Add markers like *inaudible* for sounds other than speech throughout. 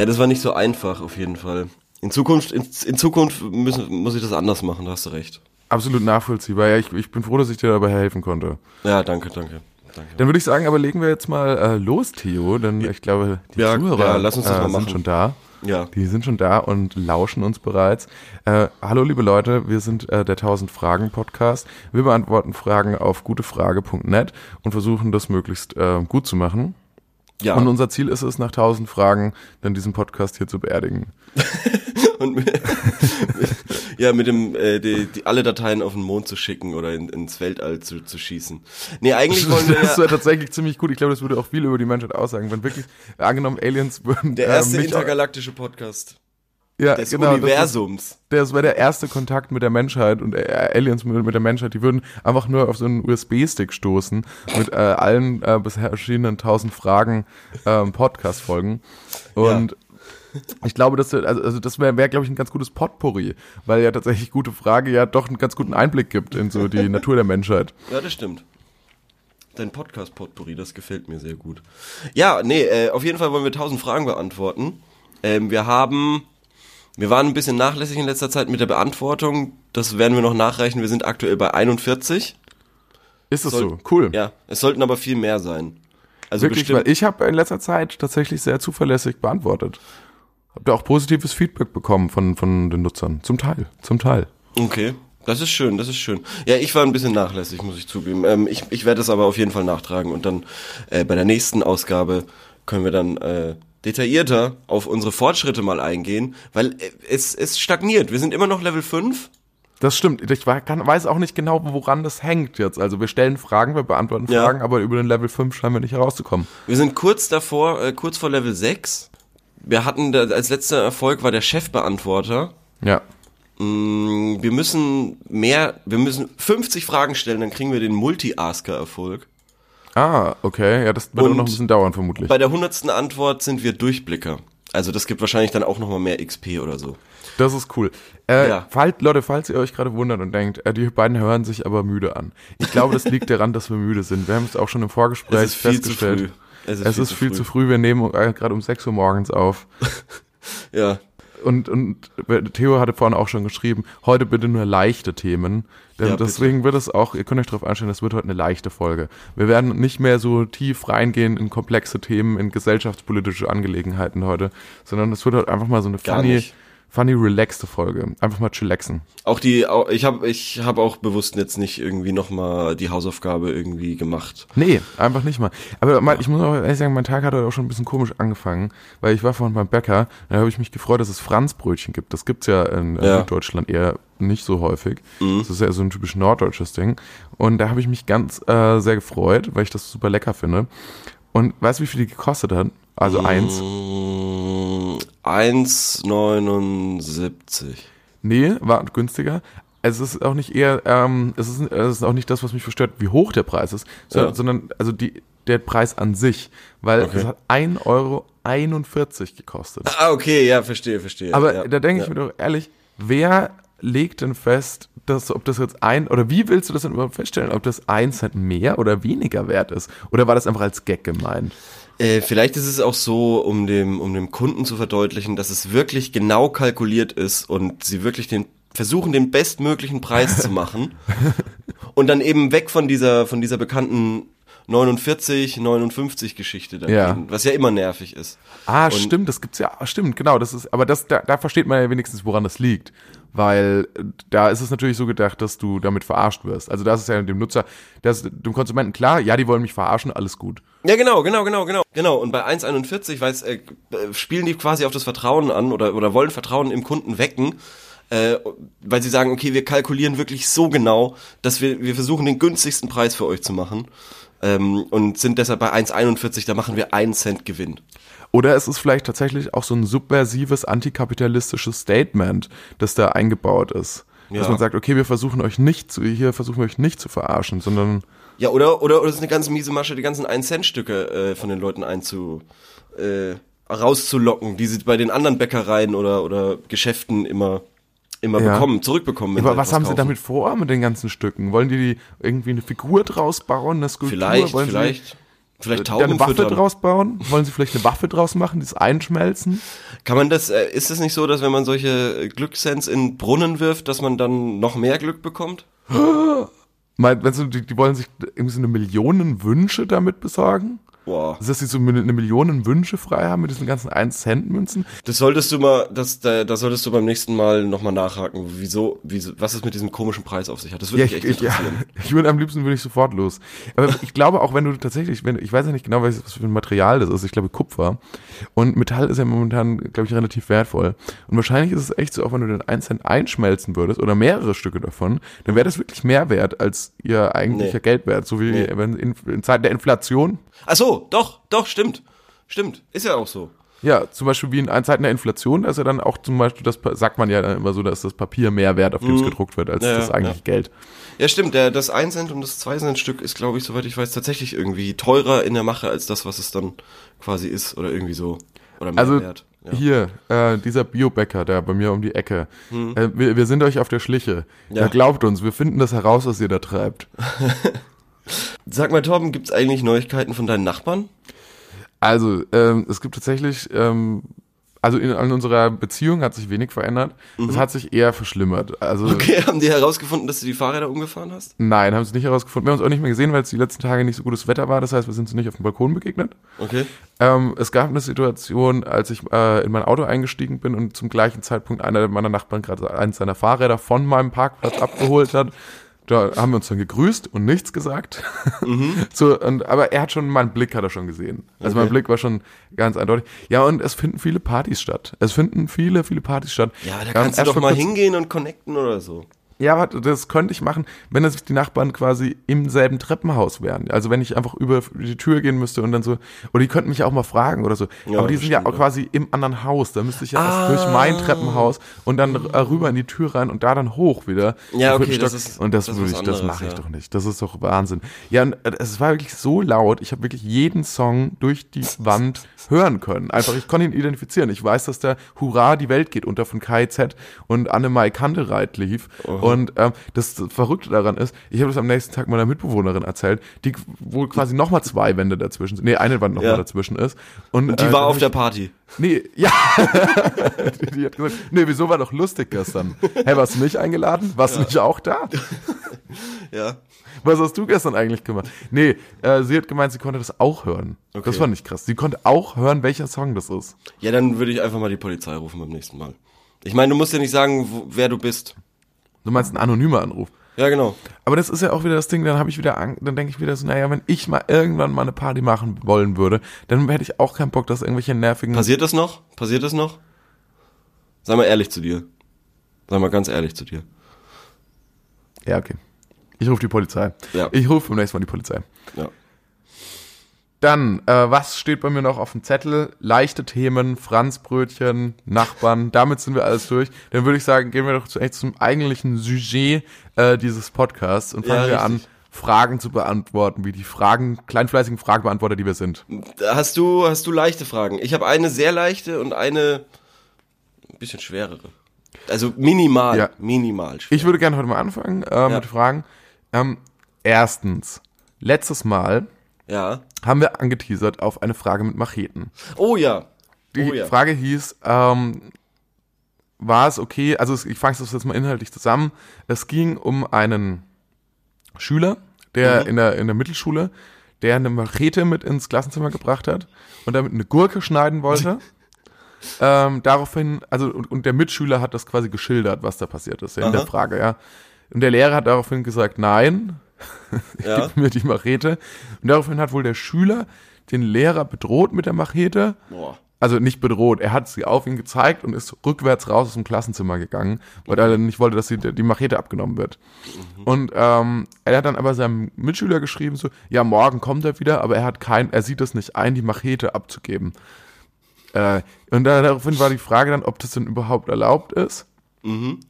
Ja, das war nicht so einfach, auf jeden Fall. In Zukunft, in, in Zukunft müssen, muss ich das anders machen, da hast du recht. Absolut nachvollziehbar. Ja, ich, ich bin froh, dass ich dir dabei helfen konnte. Ja, danke, danke. danke. Dann würde ich sagen, aber legen wir jetzt mal äh, los, Theo, denn ich glaube, die Ja, Zuhörer ja, lass uns das äh, sind machen. schon da. Ja. Die sind schon da und lauschen uns bereits. Äh, hallo liebe Leute, wir sind äh, der 1000 Fragen Podcast. Wir beantworten Fragen auf gutefrage.net und versuchen das möglichst äh, gut zu machen. Ja. Und unser Ziel ist es, nach 1000 Fragen dann diesen Podcast hier zu beerdigen. *laughs* Und mit, ja, mit dem, äh, die, die, alle Dateien auf den Mond zu schicken oder in, ins Weltall zu, zu schießen. Nee, eigentlich wollen wir *laughs* Das ja, wäre tatsächlich ziemlich gut. Ich glaube, das würde auch viel über die Menschheit aussagen, wenn wirklich angenommen Aliens würden der äh, erste mich- intergalaktische Podcast ja, des genau, das Universums. Das wäre der erste Kontakt mit der Menschheit und äh, Aliens mit, mit der Menschheit. Die würden einfach nur auf so einen USB-Stick stoßen mit äh, allen äh, bisher erschienenen tausend Fragen ähm, Podcast-Folgen. Und ich glaube, dass also, also das wäre, wär, glaube ich, ein ganz gutes Potpourri, weil ja tatsächlich gute Frage ja doch einen ganz guten Einblick gibt in so die Natur der Menschheit. Ja, das stimmt. Dein Podcast-Potpourri, das gefällt mir sehr gut. Ja, nee, äh, auf jeden Fall wollen wir tausend Fragen beantworten. Ähm, wir haben, wir waren ein bisschen nachlässig in letzter Zeit mit der Beantwortung. Das werden wir noch nachreichen. Wir sind aktuell bei 41. Ist das Soll- so? Cool. Ja, es sollten aber viel mehr sein. Also Wirklich, bestimmt. weil ich habe in letzter Zeit tatsächlich sehr zuverlässig beantwortet. Hab da auch positives Feedback bekommen von, von den Nutzern. Zum Teil, zum Teil. Okay, das ist schön, das ist schön. Ja, ich war ein bisschen nachlässig, muss ich zugeben. Ähm, ich ich werde es aber auf jeden Fall nachtragen und dann äh, bei der nächsten Ausgabe können wir dann äh, detaillierter auf unsere Fortschritte mal eingehen, weil äh, es, es stagniert. Wir sind immer noch Level 5. Das stimmt. Ich kann, weiß auch nicht genau, woran das hängt jetzt. Also wir stellen Fragen, wir beantworten Ja. Fragen, aber über den Level 5 scheinen wir nicht herauszukommen. Wir sind kurz davor, äh, kurz vor Level 6. Wir hatten, da, als letzter Erfolg war der Chefbeantworter. Ja. Mm, Wir müssen mehr, wir müssen 50 Fragen stellen, dann kriegen wir den Multi-Asker-Erfolg. Ah, okay. Ja, das wird Und auch noch ein bisschen dauern, vermutlich. Bei der hundertsten Antwort sind wir Durchblicker. Also das gibt wahrscheinlich dann auch nochmal mehr XP oder so. Das ist cool. Äh, Ja. falls, Leute, falls ihr euch gerade wundert und denkt, äh, die beiden hören sich aber müde an. Ich glaube, das liegt daran, dass wir müde sind. Wir haben es auch schon im Vorgespräch Es ist viel zu festgestellt. früh. Es ist, viel, zu früh. Wir nehmen äh, gerade um 6 Uhr morgens auf. *laughs* Ja, Und, und Theo hatte vorhin auch schon geschrieben, heute bitte nur leichte Themen. Denn Ja, bitte. deswegen wird es auch, ihr könnt euch darauf einstellen, das wird heute eine leichte Folge. Wir werden nicht mehr so tief reingehen in komplexe Themen, in gesellschaftspolitische Angelegenheiten heute, sondern es wird heute einfach mal so eine Gar funny, nicht. Funny, relaxte Folge. Einfach mal chillaxen. auch die, ich habe ich hab auch bewusst jetzt nicht irgendwie nochmal die Hausaufgabe irgendwie gemacht. Nee, einfach nicht mal. Aber mal, ich muss auch ehrlich sagen, mein Tag hat heute auch schon ein bisschen komisch angefangen, weil ich war vorhin beim Bäcker, da habe ich mich gefreut, dass es Franzbrötchen gibt. Das gibt's ja in Ja. Süddeutschland eher nicht so häufig. Das ist ja so ein typisch norddeutsches Ding. Und da habe ich mich ganz äh, sehr gefreut, weil ich das super lecker finde. Und weißt du, wie viel die gekostet hat? Also eins. Mm, 1,79. Nee, war günstiger. Es ist auch nicht eher, ähm, es ist, es ist auch nicht das, was mich verstört, wie hoch der Preis ist, sondern, Ja. sondern also die, der Preis an sich, weil Okay. es hat 1,41 Euro gekostet. Ah, okay, ja, verstehe, verstehe. Aber ja, da denke ja. ich mir doch ehrlich, wer legt denn fest, dass, ob das jetzt ein, oder wie willst du das denn überhaupt feststellen, ob das ein Cent mehr oder weniger wert ist? Oder war das einfach als Gag gemeint? Äh, vielleicht ist es auch so, um dem, um dem Kunden zu verdeutlichen, dass es wirklich genau kalkuliert ist und sie wirklich den versuchen, den bestmöglichen Preis zu machen. *laughs* Und dann eben weg von dieser, von dieser bekannten 49, 59 Geschichte dann Ja. gehen, was ja immer nervig ist. Ah, Und- stimmt, das gibt's ja, stimmt, genau, das ist, aber das, da, da versteht man ja wenigstens, woran das liegt. Weil da ist es natürlich so gedacht, dass du damit verarscht wirst. Also das ist ja dem Nutzer, das dem Konsumenten klar, ja, die wollen mich verarschen, alles gut. Ja, genau, genau, genau, genau. Genau, und bei 1,41 weiß, äh, spielen die quasi auf das Vertrauen an oder, oder wollen Vertrauen im Kunden wecken, äh, weil sie sagen, okay, wir kalkulieren wirklich so genau, dass wir, wir versuchen, den günstigsten Preis für euch zu machen. Ähm, und sind deshalb bei 1,41, da machen wir einen Cent Gewinn. Oder es ist vielleicht tatsächlich auch so ein subversives antikapitalistisches Statement, das da eingebaut ist. Dass Ja. man sagt, okay, wir versuchen euch nicht zu, hier versuchen wir euch nicht zu verarschen, sondern Ja, oder, oder, oder es ist eine ganz miese Masche, die ganzen 1-Cent-Stücke äh, von den Leuten einzu, äh, rauszulocken, die sie bei den anderen Bäckereien oder, oder Geschäften immer, immer Ja. bekommen, zurückbekommen. Aber sie was haben sie kaufen. damit vor mit den ganzen Stücken? Wollen die, die irgendwie eine Figur draus bauen, eine Skulptur? Vielleicht, Wollen vielleicht, sie vielleicht da eine Tauben Waffe füttern. draus bauen? Wollen sie vielleicht eine Waffe draus machen, das einschmelzen? Kann man das, äh, ist es nicht so, dass wenn man solche Glückssens in Brunnen wirft, dass man dann noch mehr Glück bekommt? *gasps* Mein, wenn du, die, die wollen sich irgendwie so eine Millionen Wünsche damit besorgen? Boah. Dass sie so eine Millionen Wünsche frei haben mit diesen ganzen 1-Cent-Münzen? Das solltest du mal, das, da, da solltest du beim nächsten Mal nochmal nachhaken, wieso, wieso, was es mit diesem komischen Preis auf sich hat. Das würde Ja, mich ich, echt ich, ja, interessieren. *laughs* ich würde am liebsten würde ich sofort los. Aber ich glaube auch, wenn du tatsächlich, wenn ich weiß ja nicht genau, was was für ein Material das ist. Ich glaube Kupfer und Metall ist ja momentan, glaube ich, relativ wertvoll. Und wahrscheinlich ist es echt so, auch wenn du den 1 Cent einschmelzen würdest oder mehrere Stücke davon, dann wäre das wirklich mehr wert als ihr eigentlicher Nee. Geldwert. So wie Nee. wenn in, in Zeiten der Inflation. Ach so, doch, doch, stimmt. Stimmt, ist ja auch so. Ja, zum Beispiel wie in Zeiten der Inflation, da ist ja dann auch zum Beispiel, das sagt man ja dann immer so, dass das Papier mehr wert, auf dem es gedruckt wird, als Mhm. Ja, das ja, eigentliche Geld. Ja, stimmt, der, das 1 Cent und das 2 Cent Stück ist, glaube ich, soweit ich weiß, tatsächlich irgendwie teurer in der Mache als das, was es dann quasi ist oder irgendwie so. Oder mehr Also wert. Ja. hier, äh, dieser Biobäcker da bei mir um die Ecke. Äh, wir, wir sind euch auf der Schliche. Hm. Ja. Ja. glaubt uns, wir finden das heraus, was ihr da treibt. *laughs* Sag mal, Torben, gibt's eigentlich Neuigkeiten von deinen Nachbarn? Also, ähm, es gibt tatsächlich, ähm, also in, in unserer Beziehung hat sich wenig verändert. Es hat sich eher verschlimmert. Also Mhm. Okay, haben die herausgefunden, dass du die Fahrräder umgefahren hast? nein, haben sie nicht herausgefunden. Wir haben uns auch nicht mehr gesehen, weil es die letzten Tage nicht so gutes Wetter war. Das heißt, wir sind uns nicht auf dem Balkon begegnet. Okay. Ähm, es gab eine Situation, als ich äh, in mein Auto eingestiegen bin und zum gleichen Zeitpunkt einer meiner Nachbarn gerade eins seiner Fahrräder von meinem Parkplatz abgeholt hat. Da haben wir uns dann gegrüßt und nichts gesagt. *laughs* so, und, aber er hat schon, mein Blick hat er schon gesehen. Also mein Okay. Blick war schon ganz eindeutig. Ja, und es finden viele Partys statt. Es finden viele, viele Partys statt. Ja, da Ähm, kannst du doch mal hingehen und connecten oder so. Ja, warte, das könnte ich machen, wenn das die Nachbarn quasi im selben Treppenhaus wären. Also wenn ich einfach über die Tür gehen müsste und dann so, oder die könnten mich auch mal fragen oder so. Ja, Aber die das sind ja stimmt, auch ja. quasi im anderen Haus. Da müsste ich ja Ah. erst durch mein Treppenhaus und dann äh, rüber in die Tür rein und da dann hoch wieder. Ja, okay, das ist- und das das ich, das anderes, mache ich ja. doch nicht. Das ist doch Wahnsinn. Ja, und äh, es war wirklich so laut. Ich habe wirklich jeden Song durch die Wand hören können. Einfach, ich konnte ihn identifizieren. Ich weiß, dass der Hurra, die Welt geht unter von KZ und Annemai Kantereit lief. Und ähm, das Verrückte daran ist, ich habe das am nächsten Tag meiner Mitbewohnerin erzählt, die wohl quasi nochmal zwei Wände dazwischen sind. Nee, eine Wand nochmal Ja. dazwischen ist. Und, Die äh, war auf der Party. Nee, ja. die, *laughs* die hat gesagt, nee, wieso war doch lustig gestern? Hä, warst du nicht eingeladen? Warst du nicht auch da? *laughs* Ja. Was hast du gestern eigentlich gemacht? Nee, äh, sie hat gemeint, sie konnte das auch hören. Okay. Das fand ich krass. Sie konnte auch hören, welcher Song das ist. Ja, dann würde ich einfach mal die Polizei rufen beim nächsten Mal. Ich meine, du musst ja nicht sagen, wo, wer du bist. Du meinst ein anonymer Anruf. Ja, genau. Aber das ist ja auch wieder das Ding, dann habe ich wieder Ang dann denke ich wieder so, naja, wenn ich mal irgendwann mal eine Party machen wollen würde, dann hätte ich auch keinen Bock, dass irgendwelche nervigen. Passiert das noch? Passiert das noch? Sei mal ehrlich zu dir. Sei mal ganz ehrlich zu dir. Ja, okay. Ich rufe die Polizei. Ja. Ich rufe beim nächsten Mal die Polizei. Ja. Dann, äh, was steht bei mir noch auf dem Zettel? Leichte Themen, Franzbrötchen, Nachbarn, damit sind wir alles durch. Dann würde ich sagen, gehen wir doch zu, echt zum eigentlichen Sujet äh, dieses Podcasts und fangen Ja, wir an, Fragen zu beantworten, wie die Fragen, kleinfleißigen Fragebeantworter, die wir sind. Hast du, hast du leichte Fragen? Ich habe eine sehr leichte und eine ein bisschen schwerere. Also minimal, Ja. minimal schwer. Ich würde gerne heute mal anfangen äh, mit Fragen. Ähm, erstens, letztes Mal ja. haben wir angeteasert auf eine Frage mit Macheten. Oh ja. Die oh ja. Frage hieß, ähm, war es okay, also ich fange es jetzt mal inhaltlich zusammen. Es ging um einen Schüler, der Mhm. in, der, in der Mittelschule, der eine Machete mit ins Klassenzimmer gebracht hat und damit eine Gurke schneiden wollte. *laughs* ähm, daraufhin, also und, und der Mitschüler hat das quasi geschildert, was da passiert ist, ja, in der. Frage, ja. Und der Lehrer hat daraufhin gesagt, nein, *laughs* ja. gib mir die Machete. Und daraufhin hat wohl der Schüler den Lehrer bedroht mit der Machete. Boah. Also nicht bedroht, er hat sie auf ihn gezeigt und ist rückwärts raus aus dem Klassenzimmer gegangen, weil er dann nicht wollte, dass die, die Machete abgenommen wird. Und ähm, er hat dann aber seinem Mitschüler geschrieben, so, ja, morgen kommt er wieder, aber er hat kein, er sieht es nicht ein, die Machete abzugeben. Äh, und da, daraufhin war die Frage dann, ob das denn überhaupt erlaubt ist,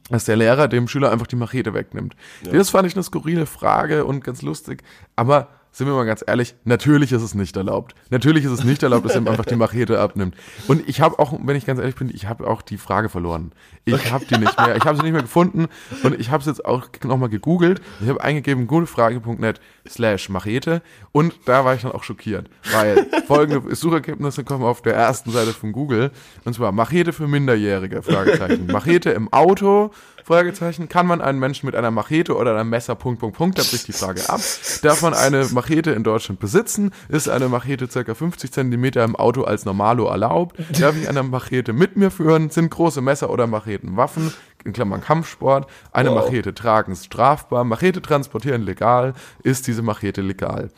dass der Lehrer dem Schüler einfach die Machete wegnimmt. Das fand ich eine skurrile Frage und ganz lustig, aber sind wir mal ganz ehrlich, natürlich ist es nicht erlaubt. Natürlich ist es nicht erlaubt, dass er ihm einfach die Machete abnimmt. Und ich habe auch, wenn ich ganz ehrlich bin, ich habe auch die Frage verloren. Ich habe die nicht mehr, ich habe sie nicht mehr gefunden und ich habe es jetzt auch nochmal gegoogelt. Ich habe eingegeben gutefrage.net slash Machete und da war ich dann auch schockiert, weil folgende Suchergebnisse kommen auf der ersten Seite von Google und zwar Machete für Minderjährige, Fragezeichen. Machete im Auto, Fragezeichen. Kann man einen Menschen mit einer Machete oder einem Messer, Punkt, Punkt, Punkt, da bricht die Frage ab. Darf man eine Machete in Deutschland besitzen? Ist eine Machete circa 50 Zentimeter im Auto als Normalo erlaubt? Darf ich eine Machete mit mir führen? Sind große Messer oder Macheten Waffen? In Klammern Kampfsport. Eine Wow. Machete tragen ist strafbar. Machete transportieren legal. Ist diese Machete legal?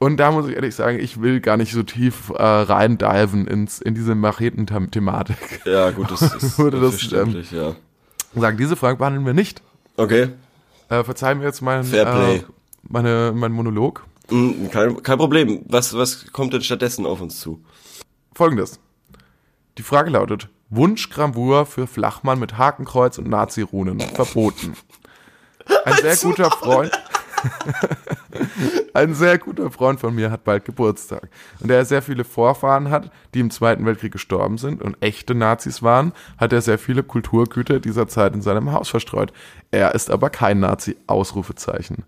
Und da muss ich ehrlich sagen, ich will gar nicht so tief äh, reindiven ins, in diese Macheten-Thematik. Ja, gut, das *laughs* ist Würde das, verständlich, ja. Sagen, diese Frage behandeln wir nicht. Okay, Äh, verzeih mir jetzt meinen, Fair play. äh, meine, meinen Monolog. Mm, kein, kein Problem. Was, was kommt denn stattdessen auf uns zu? Folgendes. Die Frage lautet, Wunschgravur für Flachmann mit Hakenkreuz und Nazi-Runen verboten. Ein sehr guter Freund. *laughs* Ein sehr guter Freund von mir hat bald Geburtstag. Und da er sehr viele Vorfahren hat, die im Zweiten Weltkrieg gestorben sind und echte Nazis waren, hat er sehr viele Kulturgüter dieser Zeit in seinem Haus verstreut. Er ist aber kein Nazi. Ausrufezeichen.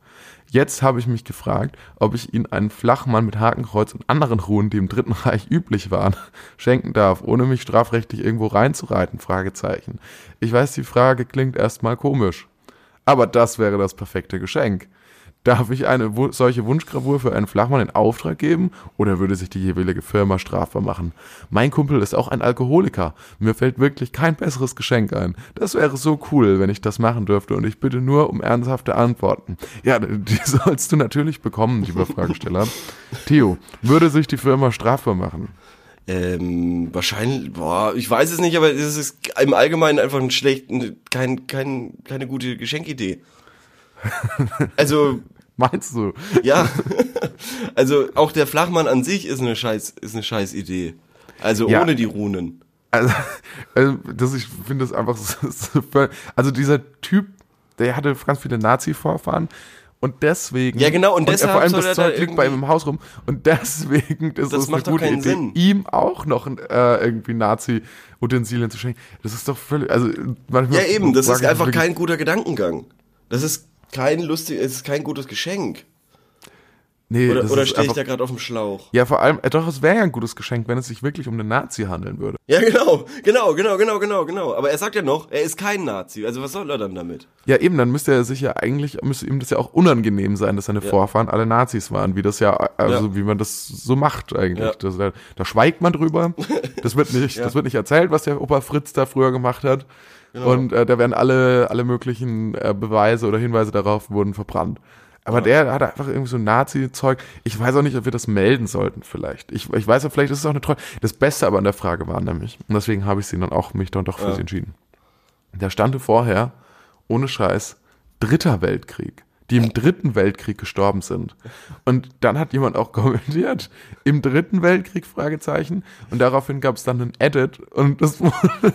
Jetzt habe ich mich gefragt, ob ich ihn einen Flachmann mit Hakenkreuz und anderen Ruhen, die im Dritten Reich üblich waren, *laughs* schenken darf, ohne mich strafrechtlich irgendwo reinzureiten? Fragezeichen. Ich weiß, die Frage klingt erstmal komisch. Aber das wäre das perfekte Geschenk. Darf ich eine solche Wunschgravur für einen Flachmann in Auftrag geben oder würde sich die jeweilige Firma strafbar machen? Mein Kumpel ist auch ein Alkoholiker. Mir fällt wirklich kein besseres Geschenk ein. Das wäre so cool, wenn ich das machen dürfte und ich bitte nur um ernsthafte Antworten. Ja, die *laughs* sollst du natürlich bekommen, lieber Fragesteller. Theo, würde sich die Firma strafbar machen? Ähm, wahrscheinlich, boah, ich weiß es nicht, aber es ist im Allgemeinen einfach ein schlecht, kein, kein, keine gute Geschenkidee. Also, *laughs* Meinst du? ja, *laughs* also auch der Flachmann an sich ist eine scheiß, ist eine scheiß Idee. Also Ja. ohne die Runen. Also, *laughs* also das, ich finde das einfach völ- Also dieser Typ, der hatte ganz viele Nazi-Vorfahren und deswegen. Ja, genau, und er deshalb vor allem das da Zeug liegt bei ihm im Haus rum und deswegen ist Das es eine gute Idee, Sinn. ihm auch noch äh, irgendwie Nazi-Utensilien zu schenken. Das ist doch völlig. Also manchmal Ja, eben, das ist einfach kein guter Gedankengang. Das ist kein lustig, es ist kein gutes Geschenk. Nee, Oder, oder stehe ich da gerade auf dem Schlauch? Ja, vor allem, äh, doch, es wäre ja ein gutes Geschenk, wenn es sich wirklich um einen Nazi handeln würde. Ja, genau, genau, genau, genau, genau, genau. Aber er sagt ja noch, er ist kein Nazi. Also was soll er dann damit? Ja, eben, dann müsste er sich ja eigentlich, müsste ihm das ja auch unangenehm sein, dass seine Vorfahren alle Nazis waren, wie das ja, also Ja. wie man das so macht eigentlich. Ja. Das, da, da schweigt man drüber. *laughs* Das wird nicht, das wird nicht erzählt, was der Opa Fritz da früher gemacht hat. Genau. Und äh, da werden alle, alle möglichen äh, Beweise oder Hinweise darauf wurden verbrannt. Aber der hat einfach irgendwie so Nazi-Zeug. Ich weiß auch nicht, ob wir das melden sollten, vielleicht. Ich, ich weiß ja, vielleicht ist es auch eine Treue. Das Beste aber an der Frage war nämlich, und deswegen habe ich sie dann auch, mich dann doch für Ja. sie entschieden. Da stand vorher, ohne Scheiß, Dritter Weltkrieg, die im Dritten Weltkrieg gestorben sind. Und dann hat jemand auch kommentiert, im Dritten Weltkrieg, Fragezeichen. Und daraufhin gab es dann einen Edit und das *laughs* wurde,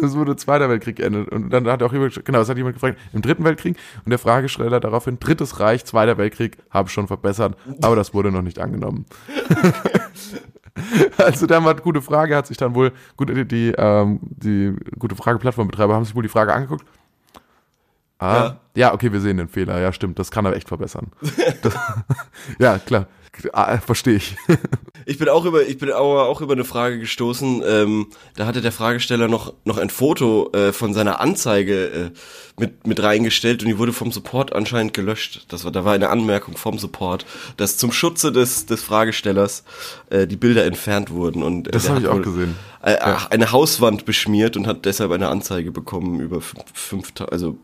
das wurde Zweiter Weltkrieg geendet. Und dann hat auch jemand, genau, das hat jemand gefragt, im Dritten Weltkrieg. Und der Fragesteller daraufhin, Drittes Reich, Zweiter Weltkrieg, habe schon verbessert, aber das wurde noch nicht angenommen. *laughs* Also der hat gute Frage, hat sich dann wohl, gut, die, die, ähm, die gute Frage-Plattformbetreiber haben sich wohl die Frage angeguckt. Ah, ja. Ja. okay, wir sehen den Fehler. Ja, stimmt, das kann er echt verbessern. *laughs* Das, *laughs* ja, klar. Ah, verstehe ich. *laughs* Ich bin auch über, ich bin auch, auch über eine Frage gestoßen. Ähm, da hatte der Fragesteller noch noch ein Foto äh, von seiner Anzeige äh, mit mit reingestellt und die wurde vom Support anscheinend gelöscht. Das war, da war eine Anmerkung vom Support, dass zum Schutze des des Fragestellers äh, die Bilder entfernt wurden und äh, Das habe ich auch gesehen. Äh, eine Hauswand beschmiert und hat deshalb eine Anzeige bekommen über fünf, fünf also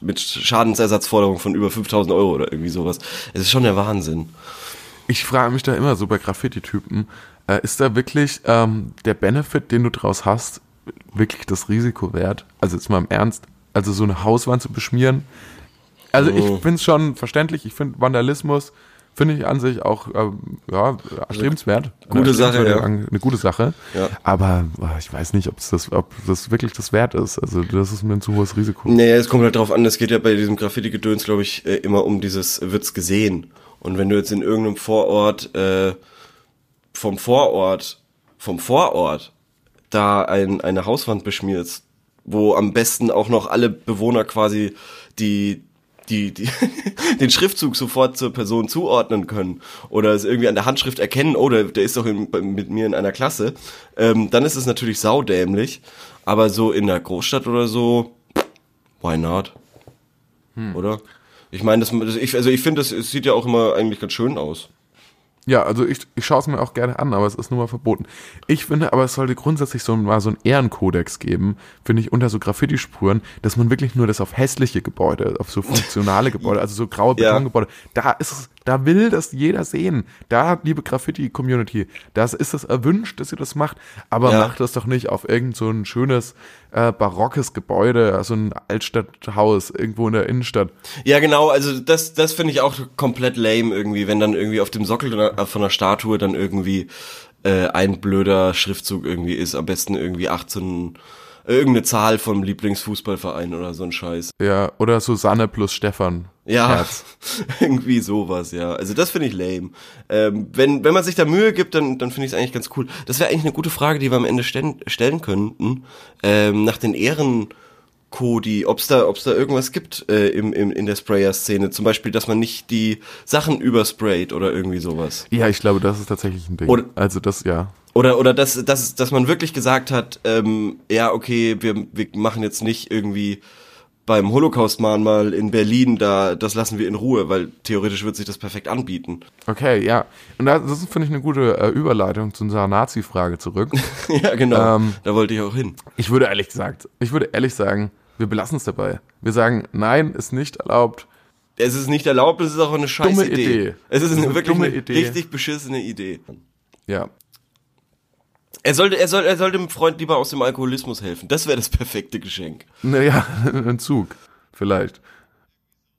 mit Schadensersatzforderung von über 5000 Euro oder irgendwie sowas. Es ist schon der Wahnsinn. Ich frage mich da immer so bei Graffiti-Typen, äh, ist da wirklich ähm, der Benefit, den du draus hast, wirklich das Risiko wert? Also jetzt mal im Ernst, also so eine Hauswand zu beschmieren. Also ich finde es schon verständlich, ich finde Vandalismus, finde ich an sich auch ähm, ja, erstrebenswert. Gute Sache, ja. Eine gute Sache. Ja. Aber äh, ich weiß nicht, ob das, ob das wirklich das wert ist. Also das ist mir ein zu hohes Risiko. Nee, es kommt halt drauf an, es geht ja bei diesem Graffiti-Gedöns, glaube ich, äh, immer um dieses, wird's gesehen. Und wenn du jetzt in irgendeinem Vorort, äh, vom Vorort, vom Vorort, da ein, eine Hauswand beschmierst, wo am besten auch noch alle Bewohner quasi die, die, die *laughs* den Schriftzug sofort zur Person zuordnen können oder es irgendwie an der Handschrift erkennen, oh, der, der ist doch in, mit mir in einer Klasse, ähm, dann ist es natürlich saudämlich. Aber so in der Großstadt oder so, why not? Oder? Ich meine, das, das- ich, also ich finde, das es sieht ja auch immer eigentlich ganz schön aus. Ja, also ich, ich schaue es mir auch gerne an, aber es ist nun mal verboten. Ich finde aber, es sollte grundsätzlich so mal so einen Ehrenkodex geben, finde ich, unter so Graffiti-Spuren, dass man wirklich nur das auf hässliche Gebäude, auf so funktionale Gebäude, also so graue Ja. Betongebäude, da ist es, da will das jeder sehen. Da, liebe Graffiti-Community, das ist es erwünscht, dass ihr das macht, aber Ja. macht das doch nicht auf irgend so ein schönes, äh, barockes Gebäude, also ein Altstadthaus irgendwo in der Innenstadt. Ja, genau, also das, das finde ich auch komplett lame irgendwie, wenn dann irgendwie auf dem Sockel einer- von einer Statue dann irgendwie äh, ein blöder Schriftzug irgendwie ist, am besten irgendwie 18, irgendeine Zahl vom Lieblingsfußballverein oder so ein Scheiß. Ja, oder Susanne plus Stefan. Ja, Herz. *laughs* irgendwie sowas, ja. Also das finde ich lame. Ähm, wenn, wenn man sich da Mühe gibt, dann, dann finde ich es eigentlich ganz cool. Das wäre eigentlich eine gute Frage, die wir am Ende stellen, stellen könnten. Ähm, nach den Ehrenkodi, ob es da, ob's da irgendwas gibt äh, im, im, in der Sprayer-Szene. Zum Beispiel, dass man nicht die Sachen übersprayt oder irgendwie sowas. Ja, ich glaube, das ist tatsächlich ein Ding. Oder- also das, ja. Oder, oder dass, dass, dass man wirklich gesagt hat, ähm, ja, okay, wir, wir machen jetzt nicht irgendwie beim Holocaust-Mahnmal in Berlin, da, das lassen wir in Ruhe, weil theoretisch wird sich das perfekt anbieten. Okay, ja. Und das, das ist, finde ich, eine gute äh, Überleitung zu unserer Nazi-Frage zurück. *laughs* ja, genau. Ähm, da wollte ich auch hin. ich würde ehrlich gesagt, ich würde ehrlich sagen, wir belassen es dabei. Wir sagen, nein, ist nicht erlaubt. Es ist nicht erlaubt, es ist auch eine scheiß Dumme Idee. Idee. Es ist eine, eine wirklich dumme eine Idee. richtig beschissene Idee. Ja. Er sollte, er soll, er sollte dem Freund lieber aus dem Alkoholismus helfen. Das wäre das perfekte Geschenk. Naja, *laughs* ein Zug, vielleicht.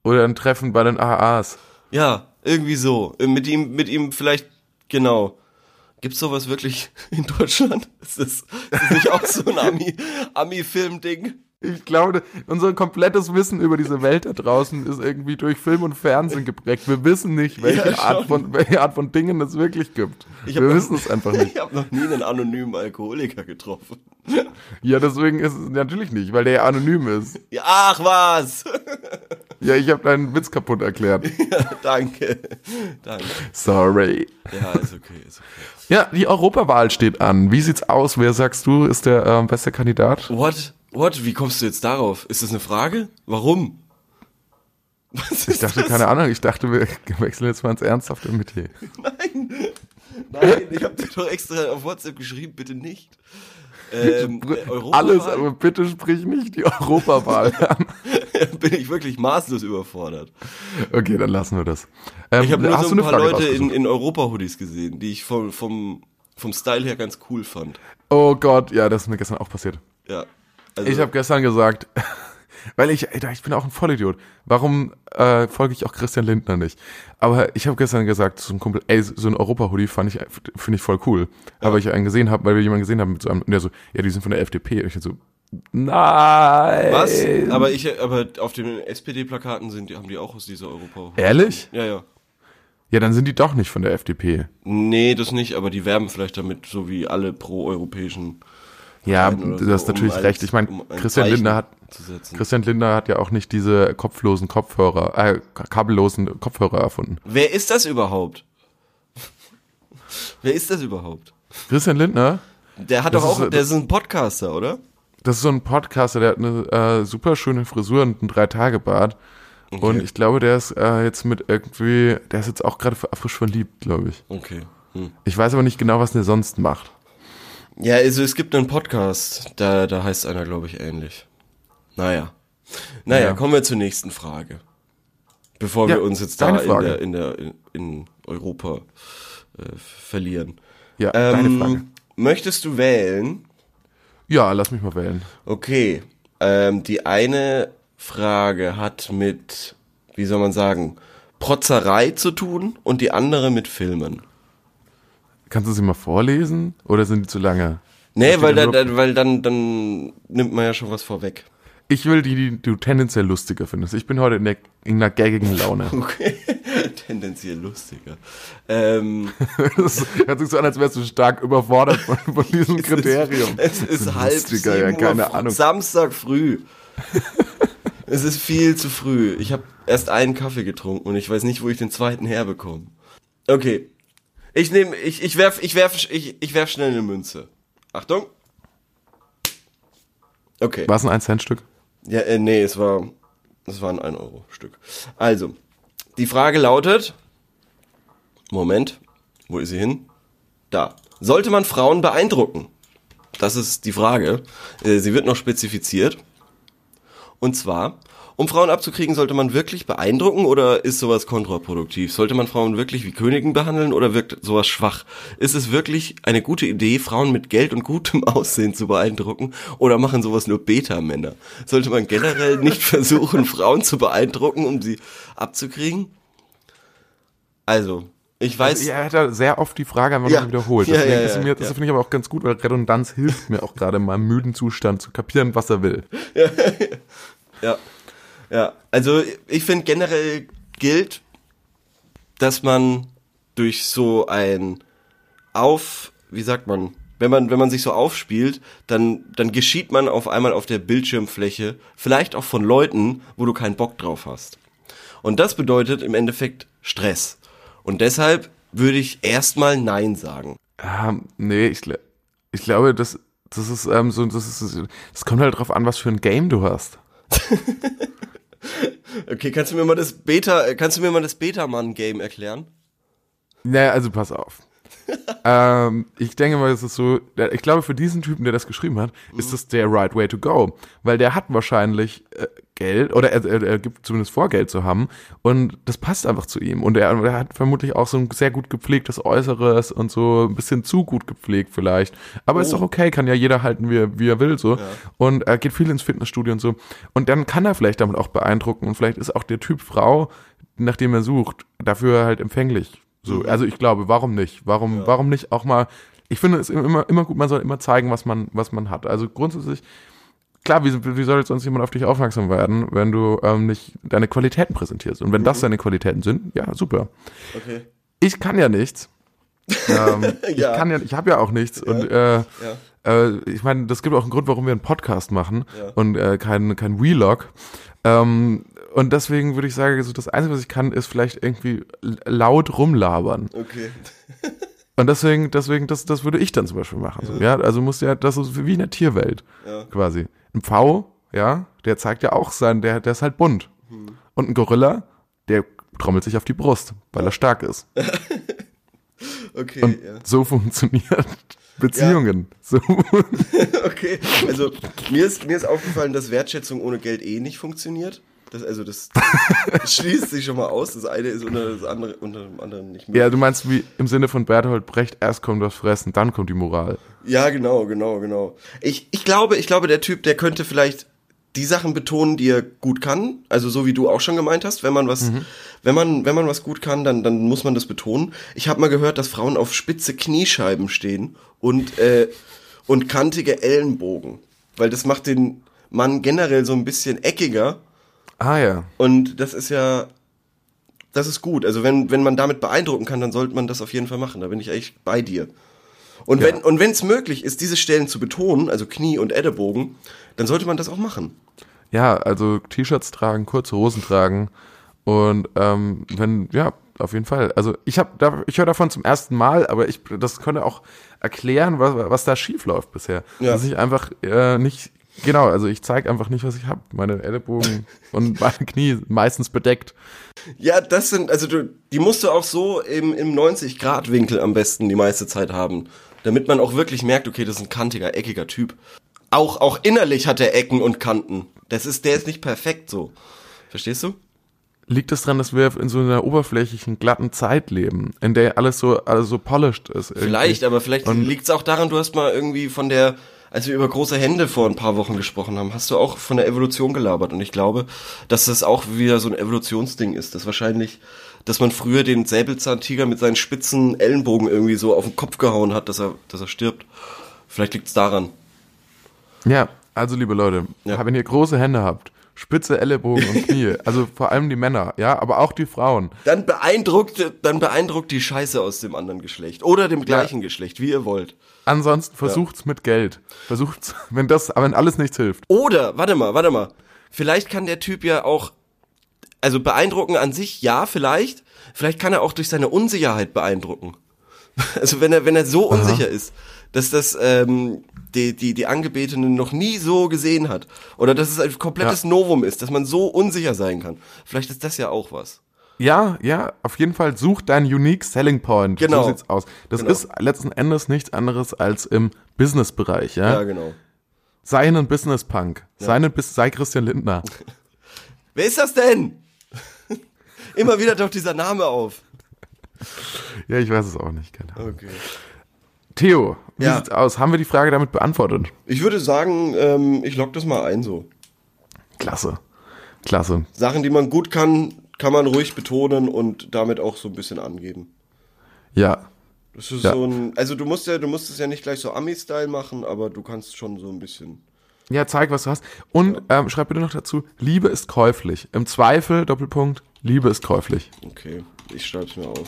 Oder ein Treffen bei den AAs. Ja, irgendwie so. Mit ihm, mit ihm vielleicht, genau. Gibt's sowas wirklich *laughs* in Deutschland? Ist das, ist das nicht auch so ein Ami, Ami-Film-Ding? Ich glaube, unser komplettes Wissen über diese Welt da draußen ist irgendwie durch Film und Fernsehen geprägt. Wir wissen nicht, welche, Ja, Art, von, welche Art von Dingen es wirklich gibt. Ich Wir hab- wissen es einfach nicht. *laughs* Ich habe noch nie einen anonymen Alkoholiker getroffen. Ja, deswegen ist es natürlich nicht, weil der ja anonym ist. Ja, ach was! *laughs* Ja, ich habe deinen Witz kaputt erklärt. *laughs* Danke. Danke. Sorry. Ja, ist okay, ist okay. Ja, die Europawahl steht an. Wie sieht's aus? Wer sagst du, ist der ähm, beste Kandidat? What? What? Wie kommst du jetzt darauf? Ist das eine Frage? Warum? *laughs* Was Ich dachte, das? keine Ahnung, ich dachte, wir *laughs* wechseln jetzt mal ins ernsthafte Metier. Nein, nein, ich habe dir doch extra auf WhatsApp geschrieben, bitte nicht. Ähm, äh? Alles, aber bitte sprich nicht die Europawahl *laughs* an. bin ich wirklich maßlos überfordert. Okay, dann lassen wir das. Ähm, Ich habe nur so ein paar Frage Leute in, in Europa-Hoodies gesehen, die ich vom, vom, vom Style her ganz cool fand. Oh Gott, ja, das ist mir gestern auch passiert. Ja. Also, Ich habe gestern gesagt, *laughs* weil ich, ich bin auch ein Vollidiot. Warum äh, folge ich auch Christian Lindner nicht? Aber ich habe gestern gesagt zu einem Kumpel, ey, so ein Europa-Hoodie fand ich, finde ich voll cool. Aber ich einen gesehen habe, weil wir jemanden gesehen haben mit so einem, und der so, ja, die sind von der FDP. Und ich so, nein. was? Aber ich, aber auf den SPD-Plakaten sind, haben die auch aus dieser Europa. Ehrlich? Ja, ja. Ja, dann sind die doch nicht von der FDP. Nee, das nicht, aber die werben vielleicht damit, so wie alle pro-europäischen. Ja, du hast so, um natürlich als- recht. Ich meine, um ein Christian Zeichen Lindner hat. Christian Lindner hat ja auch nicht diese kopflosen Kopfhörer, äh, kabellosen Kopfhörer erfunden. Wer ist das überhaupt? Wer ist das überhaupt? Christian Lindner, Der hat Das doch ist, auch, äh, der ist ein Podcaster, oder? das ist so ein Podcaster, der hat eine äh, super schöne Frisur und einen Drei-Tage-Bart. Und ich glaube, der ist äh, jetzt mit irgendwie, der ist jetzt auch gerade frisch verliebt, glaube ich. Okay. Hm. Ich weiß aber nicht genau, was der sonst macht. Ja, also es gibt einen Podcast, da, da heißt einer, glaube ich, ähnlich. Naja. Naja, Ja. kommen wir zur nächsten Frage. Bevor Ja, wir uns jetzt da in der, in der, in, Europa äh, verlieren. Ja, deine Frage. Ähm, möchtest du wählen? Ja, lass mich mal wählen. Okay. Ähm, die eine Frage hat mit, wie soll man sagen, Protzerei zu tun und die andere mit Filmen. Kannst du sie mal vorlesen oder sind die zu lange? Nee, weil, nur- dann, weil dann, dann nimmt man ja schon was vorweg. Ich will die, die du tendenziell lustiger findest. Ich bin heute in, der, in einer gaggigen Laune. *laughs* Okay. Tendenziell lustiger. Ähm, *laughs* Das hört sich so an, als wärst du stark überfordert von, von diesem Kriterium. es ist halb Lustiger, ja, keine Uhr, Ahnung. Samstag früh. *laughs* es ist viel zu früh. Ich habe erst einen Kaffee getrunken und ich weiß nicht, wo ich den zweiten herbekomme. Okay. Ich nehme, ich, ich werf, ich werf, ich, ich werf schnell eine Münze. Achtung. Okay. War es ein 1-Cent-Stück? Ja, äh, nee, es war, es war ein 1 Euro Stück. Also, die Frage lautet, Moment, wo ist sie hin? Da. Sollte man Frauen beeindrucken? Das ist die Frage. Äh, Sie wird noch spezifiziert. Und zwar, um Frauen abzukriegen, sollte man wirklich beeindrucken oder ist sowas kontraproduktiv? Sollte man Frauen wirklich wie Königen behandeln oder wirkt sowas schwach? Ist es wirklich eine gute Idee, Frauen mit Geld und gutem *laughs* Aussehen zu beeindrucken oder machen sowas nur Beta-Männer? Sollte man generell nicht *laughs* versuchen, Frauen zu beeindrucken, um sie abzukriegen? Also, ich weiß, Ja, er hat ja sehr oft die Frage einfach Ja. wiederholt. Ja, Deswegen ja, ist ja, mir, das ja. finde ich aber auch ganz gut, weil Redundanz hilft mir auch gerade in meinem müden Zustand zu kapieren, was er will. *laughs* Ja. Ja. Also ich finde generell gilt, dass man durch so ein Auf, wie sagt man, wenn man, wenn man sich so aufspielt, dann, dann geschieht man auf einmal auf der Bildschirmfläche, vielleicht auch von Leuten, wo du keinen Bock drauf hast. Und das bedeutet im Endeffekt Stress. Und deshalb würde ich erstmal Nein sagen. Ähm, nee, ich, gl- ich glaube, das, das ist ähm, so, das ist, das kommt halt drauf an, was für ein Game du hast. *laughs* Okay, kannst du mir mal das Beta, kannst du mir mal das Beta-Mann-Game erklären? Naja, also pass auf. Ähm, ich denke mal, es ist so, ich glaube, für diesen Typen, der das geschrieben hat, ist das der right way to go. Weil der hat wahrscheinlich äh, Geld, oder er, er, er gibt zumindest vor, Geld zu haben, und das passt einfach zu ihm. Und er, er hat vermutlich auch so ein sehr gut gepflegtes Äußeres und so ein bisschen zu gut gepflegt vielleicht. Aber ist doch okay, kann ja jeder halten, wie er, wie er will, so. Und er geht viel ins Fitnessstudio und so. Und dann kann er vielleicht damit auch beeindrucken und vielleicht ist auch der Typ Frau, nach dem er sucht, dafür halt empfänglich. So, also ich glaube, warum nicht? Warum, warum nicht auch mal? Ich finde es immer, immer gut, man soll immer zeigen, was man, was man hat. Also grundsätzlich, klar, wie, wie soll jetzt sonst jemand auf dich aufmerksam werden, wenn du ähm, nicht deine Qualitäten präsentierst? Und wenn das deine Qualitäten sind, ja, super. Okay. Ich kann ja nichts. ähm, *laughs* Ja. Ich kann ja, ich habe ja auch nichts. Und äh, äh, ich meine, das gibt auch einen Grund, warum wir einen Podcast machen Ja. und äh, kein, kein Vlog. Ähm, und deswegen würde ich sagen, so das Einzige, was ich kann, ist vielleicht irgendwie laut rumlabern. Okay. Und deswegen, deswegen, das, das würde ich dann zum Beispiel machen. So, ja, also muss ja, das ist wie in der Tierwelt Ja. quasi. Ein Pfau, ja, der zeigt ja auch sein, der, der ist halt bunt. Hm. Und ein Gorilla, der trommelt sich auf die Brust, weil er stark ist. *laughs* Okay, Und ja. so funktionieren Beziehungen. So. *laughs* Okay, also mir ist, mir ist aufgefallen, dass Wertschätzung ohne Geld eh nicht funktioniert. Das, also das *laughs* schließt sich schon mal aus. Das eine ist unter, das andere, unter dem anderen nicht mehr. ja, du meinst wie im Sinne von Bertolt Brecht, erst kommt das Fressen, dann kommt die Moral. Ja, genau, genau, genau. Ich, ich glaube, ich glaube, der Typ, der könnte vielleicht die Sachen betonen, die er gut kann. Also so wie du auch schon gemeint hast, wenn man was, wenn man, wenn man was gut kann, dann, dann muss man das betonen. Ich habe mal gehört, dass Frauen auf spitze Kniescheiben stehen und äh, und kantige Ellenbogen, weil das macht den Mann generell so ein bisschen eckiger Ah ja. und das ist ja, das ist gut. Also wenn, wenn man damit beeindrucken kann, dann sollte man das auf jeden Fall machen. Da bin ich echt bei dir. Und wenn, und wenn es möglich ist, diese Stellen zu betonen, also Knie und Ellenbogen, dann sollte man das auch machen. Ja, also T-Shirts tragen, kurze Hosen tragen und ähm, wenn, ja, auf jeden Fall. Also ich habe, da, ich höre davon zum ersten Mal, aber ich, das könnte auch erklären, was, was da schief läuft bisher. Ja. Dass ich einfach äh, nicht, genau, also ich zeige einfach nicht, was ich habe. Meine Ellenbogen *laughs* und meine Knie meistens bedeckt. Ja, das sind, also du, die musst du auch so im, im 90-Grad-Winkel am besten die meiste Zeit haben. Damit man auch wirklich merkt, okay, das ist ein kantiger, eckiger Typ. Auch, auch innerlich hat er Ecken und Kanten. Das ist, der ist nicht perfekt so. Verstehst du? Liegt es daran, dass wir in so einer oberflächlichen, glatten Zeit leben, in der alles so, alles so polished ist? irgendwie? Vielleicht, aber vielleicht liegt es auch daran, du hast mal irgendwie von der, als wir über große Hände vor ein paar Wochen gesprochen haben, hast du auch von der Evolution gelabert. Und ich glaube, dass das auch wieder so ein Evolutionsding ist. Das wahrscheinlich, dass man früher den Säbelzahntiger mit seinen spitzen Ellenbogen irgendwie so auf den Kopf gehauen hat, dass er, dass er stirbt. Vielleicht liegt es daran. Ja, also liebe Leute, Ja. wenn ihr große Hände habt, spitze Ellenbogen und Knie. *laughs* Also vor allem die Männer, ja, aber auch die Frauen. Dann beeindruckt, dann beeindruckt die Scheiße aus dem anderen Geschlecht oder dem gleichen Geschlecht, wie ihr wollt. Ansonsten versucht's mit Geld. Versucht's, *laughs* wenn das, aber wenn alles nichts hilft. Oder, warte mal, warte mal. Vielleicht kann der Typ ja auch, also beeindrucken an sich, ja, vielleicht. Vielleicht kann er auch durch seine Unsicherheit beeindrucken. *laughs* Also wenn er, wenn er so unsicher ist, dass das ähm, die, die, die Angebetene noch nie so gesehen hat. Oder dass es ein komplettes Novum ist, dass man so unsicher sein kann. Vielleicht ist das ja auch was. Ja, ja, auf jeden Fall such deinen Unique Selling Point. Genau. So sieht's aus. Das Genau. ist letzten Endes nichts anderes als im Business-Bereich, ja. Ja, genau. Sei ein Business-Punk. Sei, ein Bis- sei Christian Lindner. *laughs* Wer ist das denn? *laughs* Immer wieder taucht dieser Name auf. Ja, ich weiß es auch nicht. Keine Ahnung. Okay. Theo, wie Ja. sieht's aus? Haben wir die Frage damit beantwortet? Ich würde sagen, ähm, ich lock das mal ein so. Klasse. Klasse. Sachen, die man gut kann, kann man ruhig betonen und damit auch so ein bisschen angeben. Ja. Das ist Ja. so ein, also du musst ja, du musst es ja nicht gleich so Ami-Style machen, aber du kannst schon so ein bisschen. Ja, zeig, was du hast. Und ähm, schreib bitte noch dazu, Liebe ist käuflich. Im Zweifel, Doppelpunkt, Liebe ist käuflich. Okay, ich schreib's mir auf.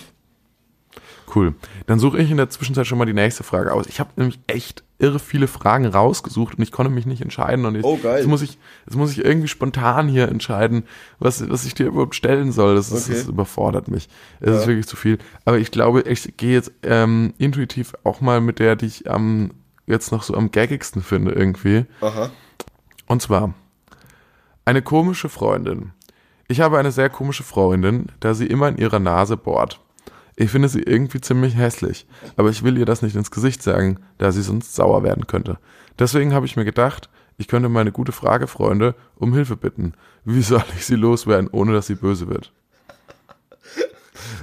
Cool. Dann suche ich in der Zwischenzeit schon mal die nächste Frage aus. Ich habe nämlich echt irre viele Fragen rausgesucht und ich konnte mich nicht entscheiden. Und jetzt, Oh, geil. Jetzt muss ich, jetzt muss ich irgendwie spontan hier entscheiden, was, was ich dir überhaupt stellen soll. Das, ist, Okay. das überfordert mich. Es ist wirklich zu viel. Aber ich glaube, ich gehe jetzt ähm, intuitiv auch mal mit der, die ich am jetzt noch so am gaggigsten finde irgendwie. Aha. Und zwar eine komische Freundin. Ich habe eine sehr komische Freundin, da sie immer in ihrer Nase bohrt. Ich finde sie irgendwie ziemlich hässlich, aber ich will ihr das nicht ins Gesicht sagen, da sie sonst sauer werden könnte. Deswegen habe ich mir gedacht, ich könnte meine gute Fragefreunde um Hilfe bitten. Wie soll ich sie loswerden, ohne dass sie böse wird?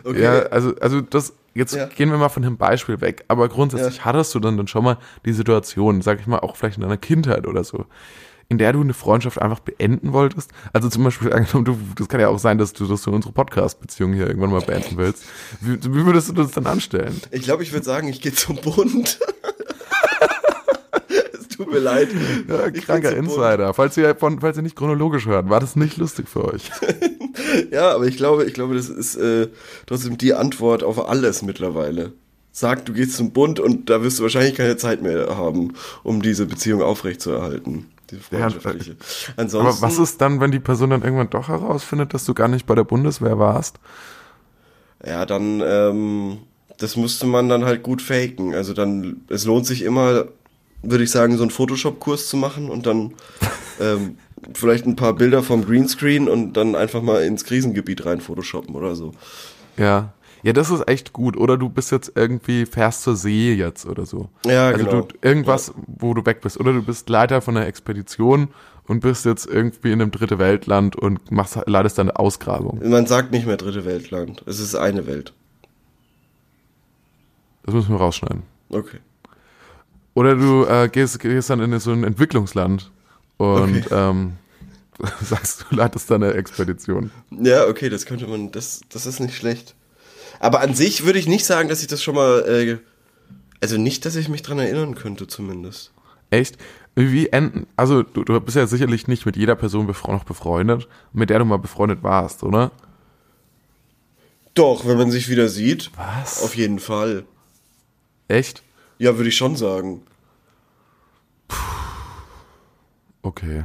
Okay. Ja, also, also das, jetzt Ja. gehen wir mal von dem Beispiel weg. Aber grundsätzlich hattest du dann, dann schon mal die Situation, sag ich mal, auch vielleicht in deiner Kindheit oder so, in der du eine Freundschaft einfach beenden wolltest. Also zum Beispiel, *laughs* angenommen, du, das kann ja auch sein, dass du, dass du unsere Podcast-Beziehung hier irgendwann mal beenden willst. Wie, wie würdest du das dann anstellen? Ich glaube, ich würde sagen, ich gehe zum Bund. *laughs* es tut mir leid. Ja, kranker Insider. Falls ihr, von, falls ihr nicht chronologisch hört, war das nicht lustig für euch. *laughs* Ja, aber ich glaube, ich glaube, das ist äh, trotzdem die Antwort auf alles mittlerweile. Sag, du gehst zum Bund und da wirst du wahrscheinlich keine Zeit mehr haben, um diese Beziehung aufrechtzuerhalten. Diese freundschaftliche. Ansonsten. *laughs* Aber was ist dann, wenn die Person dann irgendwann doch herausfindet, dass du gar nicht bei der Bundeswehr warst? Ja, dann, ähm, das müsste man dann halt gut faken. Also dann, es lohnt sich immer, würde ich sagen, so einen Photoshop-Kurs zu machen und dann *laughs* ähm, vielleicht ein paar Bilder vom Greenscreen und dann einfach mal ins Krisengebiet rein photoshoppen oder so. Ja. Ja, das ist echt gut. Oder du bist jetzt irgendwie, fährst zur See jetzt oder so. Ja, also genau. du, irgendwas, wo du weg bist. Oder du bist Leiter von einer Expedition und bist jetzt irgendwie in einem dritte Weltland und machst, leitest dann eine Ausgrabung. Man sagt nicht mehr dritte Weltland. Es ist eine Welt. Das müssen wir rausschneiden. Okay. Oder du äh, gehst, gehst dann in so ein Entwicklungsland und ähm, *laughs* sagst, du leitest dann eine Expedition. Ja, okay, das könnte man, das, das ist nicht schlecht. Aber an sich würde ich nicht sagen, dass ich das schon mal, äh, also nicht, dass ich mich dran erinnern könnte zumindest. Echt? Wie enden, also du, du bist ja sicherlich nicht mit jeder Person befre noch befreundet, mit der du mal befreundet warst, oder? Doch, wenn man sich wieder sieht. Was? Auf jeden Fall. Echt? Ja, würde ich schon sagen. Okay.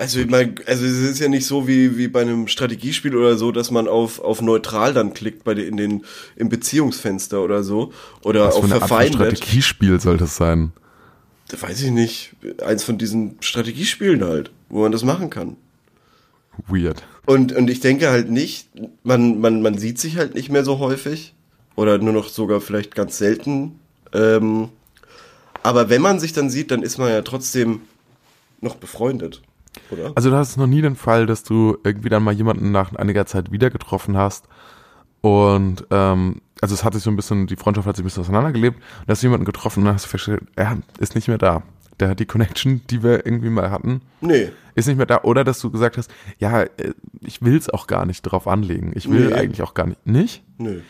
Also, ich mein, also es ist ja nicht so wie, wie bei einem Strategiespiel oder so, dass man auf, auf neutral dann klickt bei den, in den, im Beziehungsfenster oder so. Oder Was auf für eine Art von verfeindet. Strategiespiel soll das sein? Weiß ich nicht. Eins von diesen Strategiespielen halt, wo man das machen kann. Weird. Und, und ich denke halt nicht, man, man, man sieht sich halt nicht mehr so häufig. Oder nur noch sogar vielleicht ganz selten. Ähm, aber wenn man sich dann sieht, dann ist man ja trotzdem noch befreundet. Oder? Also du hast noch nie den Fall, dass du irgendwie dann mal jemanden nach einiger Zeit wieder getroffen hast und ähm, also es hat sich so ein bisschen, die Freundschaft hat sich ein bisschen auseinandergelebt und hast jemanden getroffen und dann hast du festgestellt, er ist nicht mehr da. Der hat die Connection, die wir irgendwie mal hatten, Nee. ist nicht mehr da. Oder dass du gesagt hast, ja, äh, ich will es auch gar nicht drauf anlegen. Ich will Nee. eigentlich auch gar nicht. Nicht? Nö.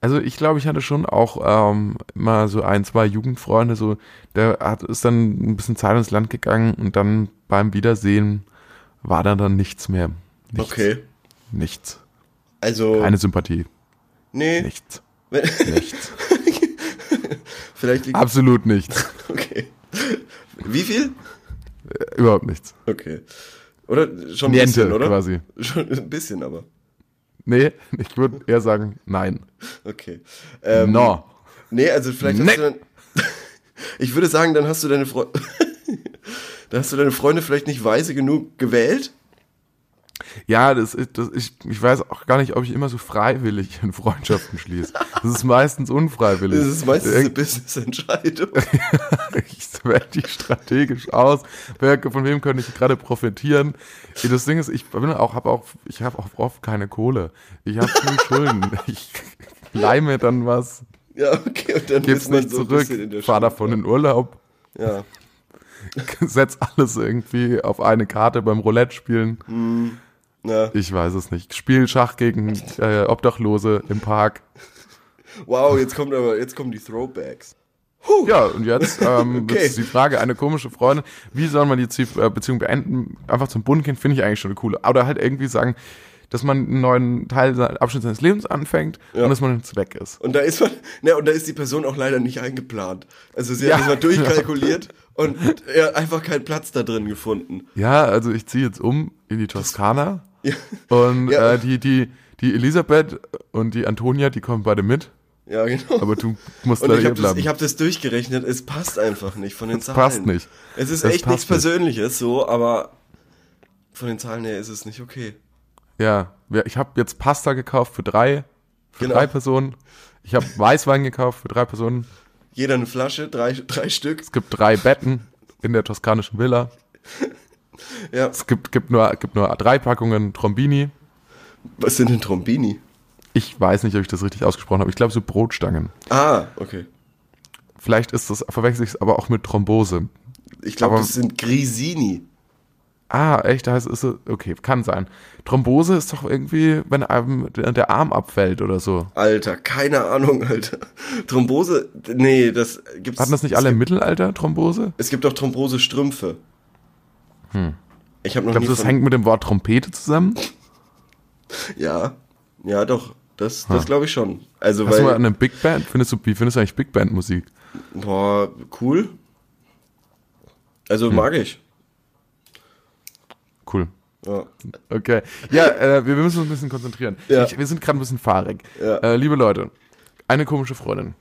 Also ich glaube, ich hatte schon auch ähm, mal so ein, zwei Jugendfreunde, so, der hat ist dann ein bisschen Zeit ins Land gegangen und dann beim Wiedersehen war dann dann nichts mehr. Nichts. Okay. Nichts. Also, Keine Sympathie. nee, Nichts. *laughs* Nichts. vielleicht liegt, Absolut nichts. *laughs* okay. Wie viel? Äh, Überhaupt nichts. Okay. Oder schon ein Niente bisschen, oder? quasi. *laughs* Schon ein bisschen, aber. Nee, ich würde eher sagen, nein. Okay. Ähm, no. Nee, also vielleicht Nee. hast du dann. Ich würde sagen, dann hast du deine Freunde. Dann hast du deine Freunde vielleicht nicht weise genug gewählt. Ja, das, das, ich, ich weiß auch gar nicht, ob ich immer so freiwillig in Freundschaften schließe. Das ist meistens unfreiwillig. Das ist meistens eine Irgend- Business-Entscheidung. *laughs* ich wähle die strategisch aus. Wer, von wem könnte ich gerade profitieren? Das Ding ist, ich bin auch, habe auch, ich habe auch oft keine Kohle. Ich habe viel *laughs* Schulden. Ich leih mir dann was, ja, okay, und dann gib's nicht so zurück, fahr davon in Urlaub, Ja. *laughs* setz alles irgendwie auf eine Karte beim Roulette spielen. ja. Ich weiß es nicht. Spiel Schach gegen äh, Obdachlose im Park. Wow, jetzt kommt aber, jetzt kommen die Throwbacks. Ja, und jetzt ähm, *laughs* Okay. ist die Frage, eine komische Freundin, wie soll man die äh, Beziehung beenden? Einfach zum Bund gehen, finde ich eigentlich schon eine coole. Oder halt irgendwie sagen, dass man einen neuen Teil, Abschnitt seines Lebens anfängt Ja. und dass man jetzt weg ist. Und da ist man, *laughs* ne, und da ist die Person auch leider nicht eingeplant. Also sie Ja. hat das mal durchkalkuliert *laughs* und ja, einfach keinen Platz da drin gefunden. Ja, also ich ziehe jetzt um in die Toskana *laughs* und äh, die, die, die Elisabeth und die Antonia, die kommen beide mit, ja genau. aber du musst und leider ich habe das, bleiben. ich hab das durchgerechnet, es passt einfach nicht von den Zahlen. passt nicht. Es ist Das echt nichts nicht. Persönliches so, aber von den Zahlen her ist es nicht okay. Ja, ich habe jetzt Pasta gekauft für drei, für Genau. drei Personen. Ich habe Weißwein gekauft für drei Personen. Jeder eine Flasche, drei, drei Stück. Es gibt drei Betten in der toskanischen Villa. *laughs* Ja. Es gibt, gibt, nur, gibt nur drei Packungen Trombini. Was sind denn Trombini? Ich weiß nicht, ob ich das richtig ausgesprochen habe. Ich glaube, so Brotstangen. Ah, okay. Vielleicht ist das, verwechsel ich es aber auch mit Thrombose. Ich glaube, das sind Grisini. Ah, echt? Da heißt es, okay, kann sein. Thrombose ist doch irgendwie, wenn einem der Arm abfällt oder so. Alter, keine Ahnung, Alter. Thrombose, nee, das gibt's. Hatten das nicht alle im Mittelalter, Thrombose? es gibt auch Thrombose-Strümpfe. Hm. Ich habe noch Glaubst nie du, das von, hängt mit dem Wort Trompete zusammen? Ja, ja, doch. Das, das glaube ich schon. Also, Hast du mal weil, eine Big Band? Findest du, wie findest du eigentlich Big Band Musik? boah, cool. Also Hm. mag ich. Cool. Ja. Okay. Ja, äh, wir, müssen uns ein bisschen konzentrieren. Ja. Ich, wir sind gerade ein bisschen fahrig. Ja. Äh, liebe Leute, eine komische Freundin.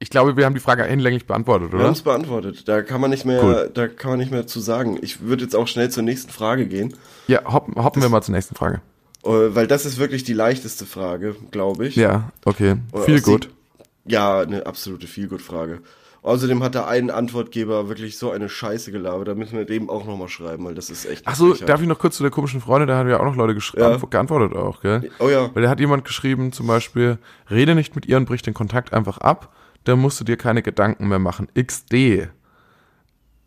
Ich glaube, wir haben die Frage hinlänglich beantwortet, Wir haben oder? es beantwortet. Da kann man nicht mehr, Cool. da kann man nicht mehr zu sagen. Ich würde jetzt auch schnell zur nächsten Frage gehen, Ja, hoppen, hoppen wir mal zur nächsten Frage. äh, weil das ist wirklich die leichteste Frage, glaube ich. Ja, okay. Oder Viel gut. Ja, eine absolute Feelgood-Frage. Außerdem hat da ein Antwortgeber wirklich so eine Scheiße gelabert. Da müssen wir dem auch nochmal schreiben, weil das ist echt. Ach so, frechheit. darf ich noch kurz zu der komischen Freundin, da haben ja auch noch Leute Ja. antw- geantwortet auch, gell? Oh ja. Weil da hat jemand geschrieben, zum Beispiel, rede nicht mit ihr und brich den Kontakt einfach ab, dann musst du dir keine Gedanken mehr machen. XD.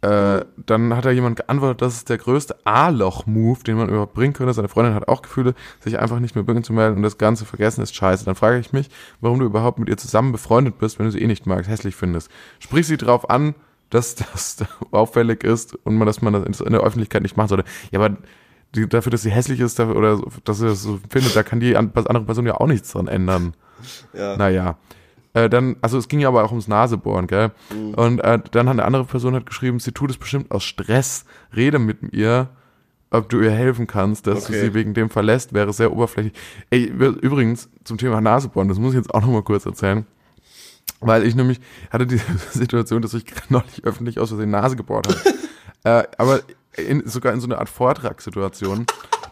Äh, dann hat da jemand geantwortet, das ist der größte A-Loch-Move, den man überhaupt bringen könnte. Seine Freundin hat auch Gefühle, sich einfach nicht mehr bringen zu melden und das Ganze vergessen ist scheiße. Dann frage ich mich, warum du überhaupt mit ihr zusammen befreundet bist, wenn du sie eh nicht magst, hässlich findest. Sprich sie drauf an, dass das *laughs* auffällig ist und man, dass man das in der Öffentlichkeit nicht machen sollte. Ja, aber die, dafür, dass sie hässlich ist dafür, oder dass sie das so findet, da kann die an- andere Person ja auch nichts dran ändern. Ja. Naja. Äh, dann, also es ging ja aber auch ums Nasebohren, gell? Mhm. Und äh, dann hat eine andere Person hat geschrieben, sie tut es bestimmt aus Stress. Rede mit ihr, ob du ihr helfen kannst, dass Okay. du sie wegen dem verlässt, wäre sehr oberflächlich. Ey, übrigens, zum Thema Nasebohren, das muss ich jetzt auch noch mal kurz erzählen. Weil ich nämlich hatte die *laughs* Situation, dass ich neulich öffentlich aus Versehen Nase gebohrt habe. *laughs* äh, aber in, sogar in so einer Art Vortragssituation.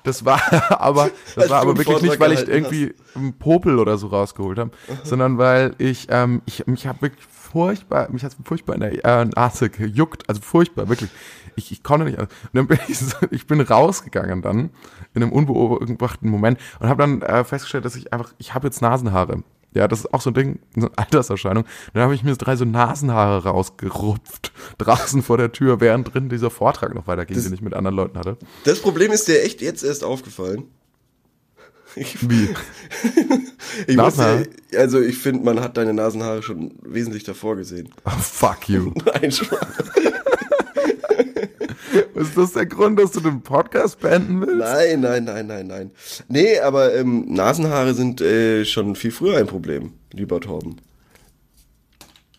Das war *laughs* aber, das war aber wirklich nicht, weil ich irgendwie einen Popel oder so rausgeholt habe, sondern weil ich, ähm, ich mich habe wirklich furchtbar, mich hat furchtbar in der äh, Nase gejuckt, also furchtbar, wirklich. Ich, ich konnte nicht. Und dann bin *laughs* ich, so, ich bin rausgegangen dann in einem unbeobachteten Moment und habe dann äh, festgestellt, dass ich einfach, ich habe jetzt Nasenhaare. Ja, das ist auch so ein Ding, so eine Alterserscheinung. Dann habe ich mir drei so Nasenhaare rausgerupft, *laughs* draußen vor der Tür, während drin dieser Vortrag noch weiterging, den ich mit anderen Leuten hatte. Das Problem ist dir echt jetzt erst aufgefallen. Ich, Wie? *laughs* ich Nasenhaare? wusste, also ich finde, man hat deine Nasenhaare schon wesentlich davor gesehen. Oh, fuck you. *laughs* Nein. *laughs* Ist das der Grund, dass du den Podcast beenden willst? Nein, nein, nein, nein, nein. Nee, aber ähm, Nasenhaare sind äh, schon viel früher ein Problem, lieber Torben.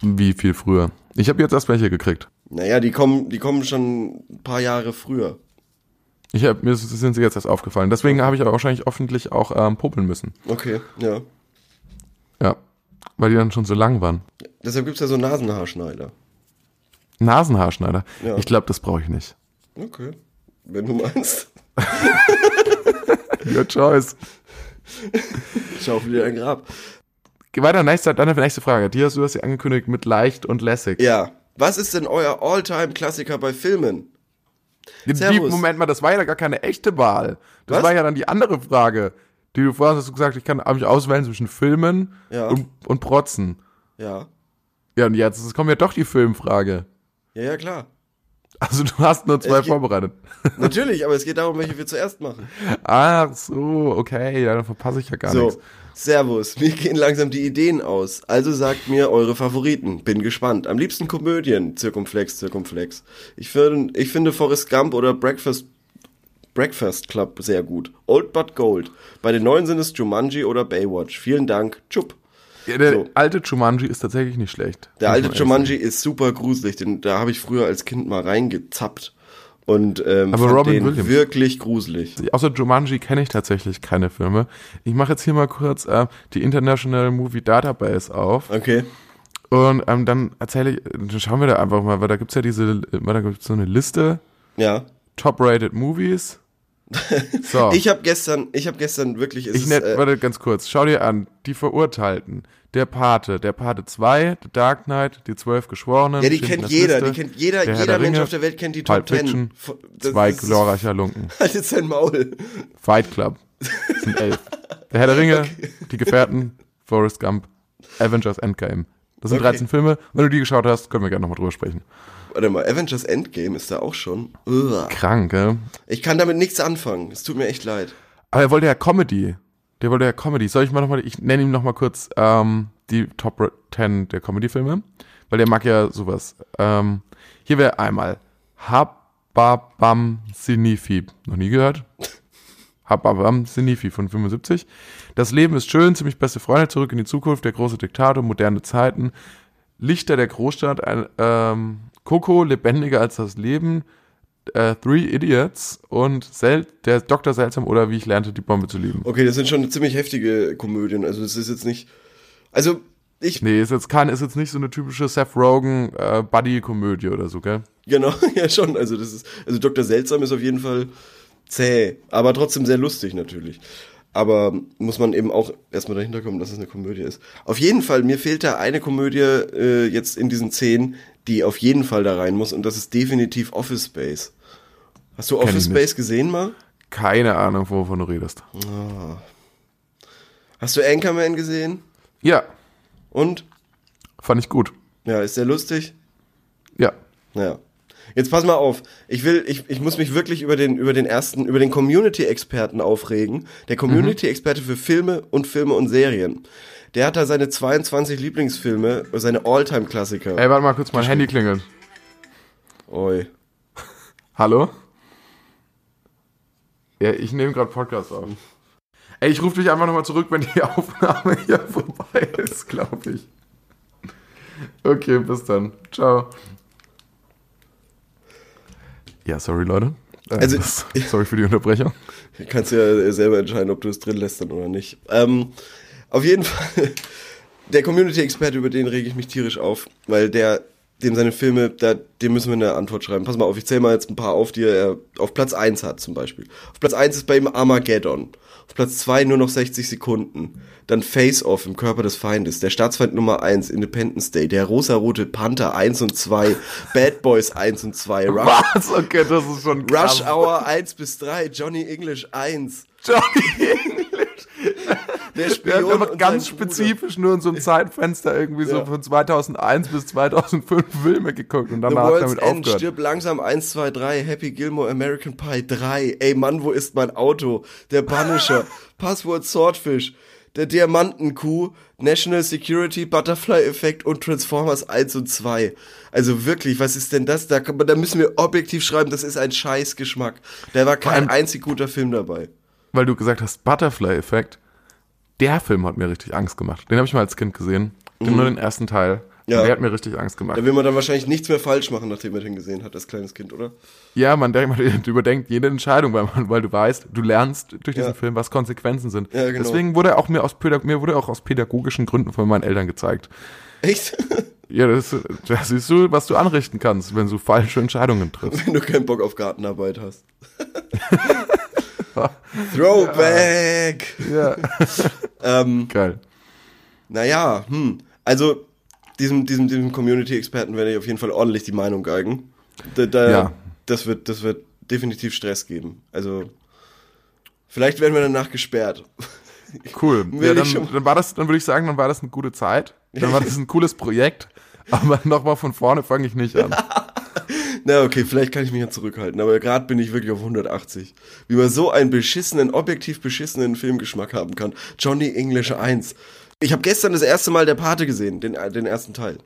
Wie viel früher? Ich habe jetzt erst welche gekriegt. Naja, die kommen, die kommen schon ein paar Jahre früher. Ich hab, mir sind sie jetzt erst aufgefallen. Deswegen habe ich aber wahrscheinlich hoffentlich auch ähm, popeln müssen. Okay, ja. Ja. Weil die dann schon so lang waren. Deshalb gibt's ja so Nasenhaarschneider. Nasenhaarschneider. Ja. Ich glaube, das brauche ich nicht. Okay. Wenn du meinst. *laughs* Your choice. Schau wieder ein Grab. Geh weiter, nächste, dann die nächste Frage. Die hast du hast sie angekündigt mit leicht und lässig. Ja. Was ist denn euer All-Time-Klassiker bei Filmen? Die. Moment mal, das war ja gar keine echte Wahl. Das Was? war ja dann die andere Frage, die du vorher hast du gesagt, ich kann mich auswählen zwischen Filmen Ja. und, und Protzen. Ja. Ja, und jetzt kommt ja doch die Filmfrage. Ja, ja, klar. Also du hast nur zwei geht- vorbereitet. *laughs* Natürlich, aber es geht darum, welche wir zuerst machen. Ach so, okay, ja, dann verpasse ich ja gar nichts. So, Servus, mir gehen langsam die Ideen aus. Also sagt mir eure Favoriten. Bin gespannt. Am liebsten Komödien. Zirkumflex, Zirkumflex. Ich finde, ich finde Forrest Gump oder Breakfast, Breakfast Club sehr gut. Old But Gold. Bei den neuen sind es Jumanji oder Baywatch. Vielen Dank. Chup. Ja, der So. alte Jumanji ist tatsächlich nicht schlecht. Der alte Jumanji ist super gruselig. Den, da habe ich früher als Kind mal reingezappt. Und ähm, Aber Robin den Williams. wirklich gruselig. sagen. Außer Jumanji kenne ich tatsächlich keine Filme. Ich mache jetzt hier mal kurz äh, die International Movie Database auf. Okay. Und ähm, dann erzähle ich, dann schauen wir da einfach mal, weil da gibt's ja diese, weil da gibt's so eine Liste, Ja. Top-Rated Movies. *laughs* So, ich, habe gestern, ich habe gestern wirklich. Es ich net, äh, warte ganz kurz, schau dir an, die Verurteilten, der Pate, der Pate 2, The Dark Knight, die zwölf Geschworenen. Ja, die kennt jeder, Liste, die kennt jeder, jeder der Mensch Ringe, auf der Welt kennt die Pulp Top Ten. Fiction, das zwei glorreicher Lunken. *laughs* Halt jetzt sein Maul. Fight Club, das sind elf. Der Herr der Ringe, *laughs* die Gefährten, Forrest Gump, Avengers Endgame. Das sind Okay. 13 Filme. Wenn du die geschaut hast, können wir gerne nochmal drüber sprechen. Warte mal, Avengers Endgame ist da auch schon. Uah. Krank, gell? Ich kann damit nichts anfangen. Es tut mir echt leid. Aber er wollte ja Comedy. Der wollte ja Comedy. Soll ich mal nochmal, ich nenne ihm nochmal kurz ähm, die Top 10 der Comedy-Filme, weil der mag ja sowas. Ähm, hier wäre einmal Hababam Sinifi. Noch nie gehört? *laughs* Hababam Sinifi von 75. Das Leben ist schön, ziemlich beste Freunde, zurück in die Zukunft, der große Diktator, moderne Zeiten, Lichter der Großstadt, ein, ähm, Coco, lebendiger als das Leben, äh, Three Idiots und Sel der Dr. Seltsam oder wie ich lernte, die Bombe zu lieben. Okay, das sind schon ziemlich heftige Komödien. Also das ist jetzt nicht. Also ich Nee, ist jetzt kein, ist jetzt nicht so eine typische Seth Rogen äh, Buddy-Komödie oder so, gell? genau, *laughs* ja schon. Also das ist. Also Dr. Seltsam ist auf jeden Fall zäh, aber trotzdem sehr lustig natürlich. Aber muss man eben auch erstmal dahinter kommen, dass es eine Komödie ist. Auf jeden Fall, mir fehlt da eine Komödie äh, jetzt in diesen zehn, die auf jeden Fall da rein muss und das ist definitiv Office Space. Hast du Kenn Office. Space gesehen mal? Keine Ahnung, wovon du redest. Hast du Anchorman gesehen? Ja, Und? fand ich gut. Ja, ist der lustig? Ja. Ja. Jetzt pass mal auf. Ich will, ich, ich muss mich wirklich über den, über den ersten, über den Community-Experten aufregen. Der Community-Experte für Filme und Filme und Serien. Der hat da seine 22 Lieblingsfilme, seine All-Time-Klassiker. Ey, warte mal kurz, mein Handy klingelt. Oi. *laughs* Hallo? Ja, ich nehme gerade Podcast auf. Ey, ich rufe dich einfach nochmal zurück, wenn die *laughs* Aufnahme hier vorbei ist, glaube ich. Okay, bis dann. Ciao. Ja, sorry, Leute. Äh, Also- *laughs* sorry für die Unterbrechung. *laughs* Du kannst ja selber entscheiden, ob du es drin lässt dann oder nicht. Ähm, auf jeden Fall, *laughs* der Community-Experte, über den rege ich mich tierisch auf, weil der, dem seine Filme, da, dem müssen wir eine Antwort schreiben. Pass mal auf, ich zähle mal jetzt ein paar auf, die er auf Platz 1 hat zum Beispiel. Auf Platz 1 ist bei ihm Armageddon. Auf Platz 2 nur noch 60 Sekunden. Dann Face Off im Körper des Feindes. Der Staatsfeind Nummer 1, Independence Day. Der rosarote Panther 1 und 2. Bad Boys 1 und 2. Rush, Was? Okay, das ist schon krass. Rush Hour 1 bis 3. Johnny English 1. Johnny English. Der Der Spion hat einfach und ganz sein Bruder. spezifisch nur in so einem Zeitfenster irgendwie so Ja. von 2001 bis 2005 Filme geguckt und danach World's damit End, aufgehört. stirb langsam 1, 2, 3, Happy Gilmore, American Pie 3, ey Mann, wo ist mein Auto? Der Punisher, *laughs* Passwort Swordfish, der Diamantenkuh, National Security, Butterfly Effekt und Transformers 1 und 2. Also wirklich, was ist denn das? Da, da müssen wir objektiv schreiben, das ist ein Scheißgeschmack. Da war kein einzig guter Film dabei. Weil du gesagt hast, Butterfly-Effekt. Der Film hat mir richtig Angst gemacht. Den habe ich mal als Kind gesehen. Den, Nur den ersten Teil. Mhm. Ja. Der hat mir richtig Angst gemacht. Da will man dann wahrscheinlich nichts mehr falsch machen, nachdem man den gesehen hat, als kleines Kind, oder? Ja, man, denkt, man *laughs* überdenkt jede Entscheidung, weil, man, weil du weißt, du lernst durch diesen Ja. Film, was Konsequenzen sind. Ja, genau. Deswegen wurde er auch mir aus, mir wurde auch aus pädagogischen Gründen von meinen Eltern gezeigt. Echt? *laughs* Ja, das, da siehst du, was du anrichten kannst, wenn du falsche Entscheidungen triffst. Wenn du keinen Bock auf Gartenarbeit hast. *laughs* *laughs* Throwback! Ja. *laughs* Ähm, Geil. naja, hm. Also, diesem, diesem, diesem Community-Experten werde ich auf jeden Fall ordentlich die Meinung geigen. Da, da, Ja. Das wird, das wird definitiv Stress geben. Also, vielleicht werden wir danach gesperrt. *laughs* Cool. Ja, dann, dann war das, dann würde ich sagen, dann war das eine gute Zeit. Dann war das ein cooles Projekt. Aber nochmal von vorne fange ich nicht an. Na, okay, vielleicht kann ich mich ja zurückhalten, aber gerade bin ich wirklich auf 180. Wie man so einen beschissenen, objektiv beschissenen Filmgeschmack haben kann. Johnny English 1. Ich habe gestern das erste Mal der Pate gesehen, den, den ersten Teil.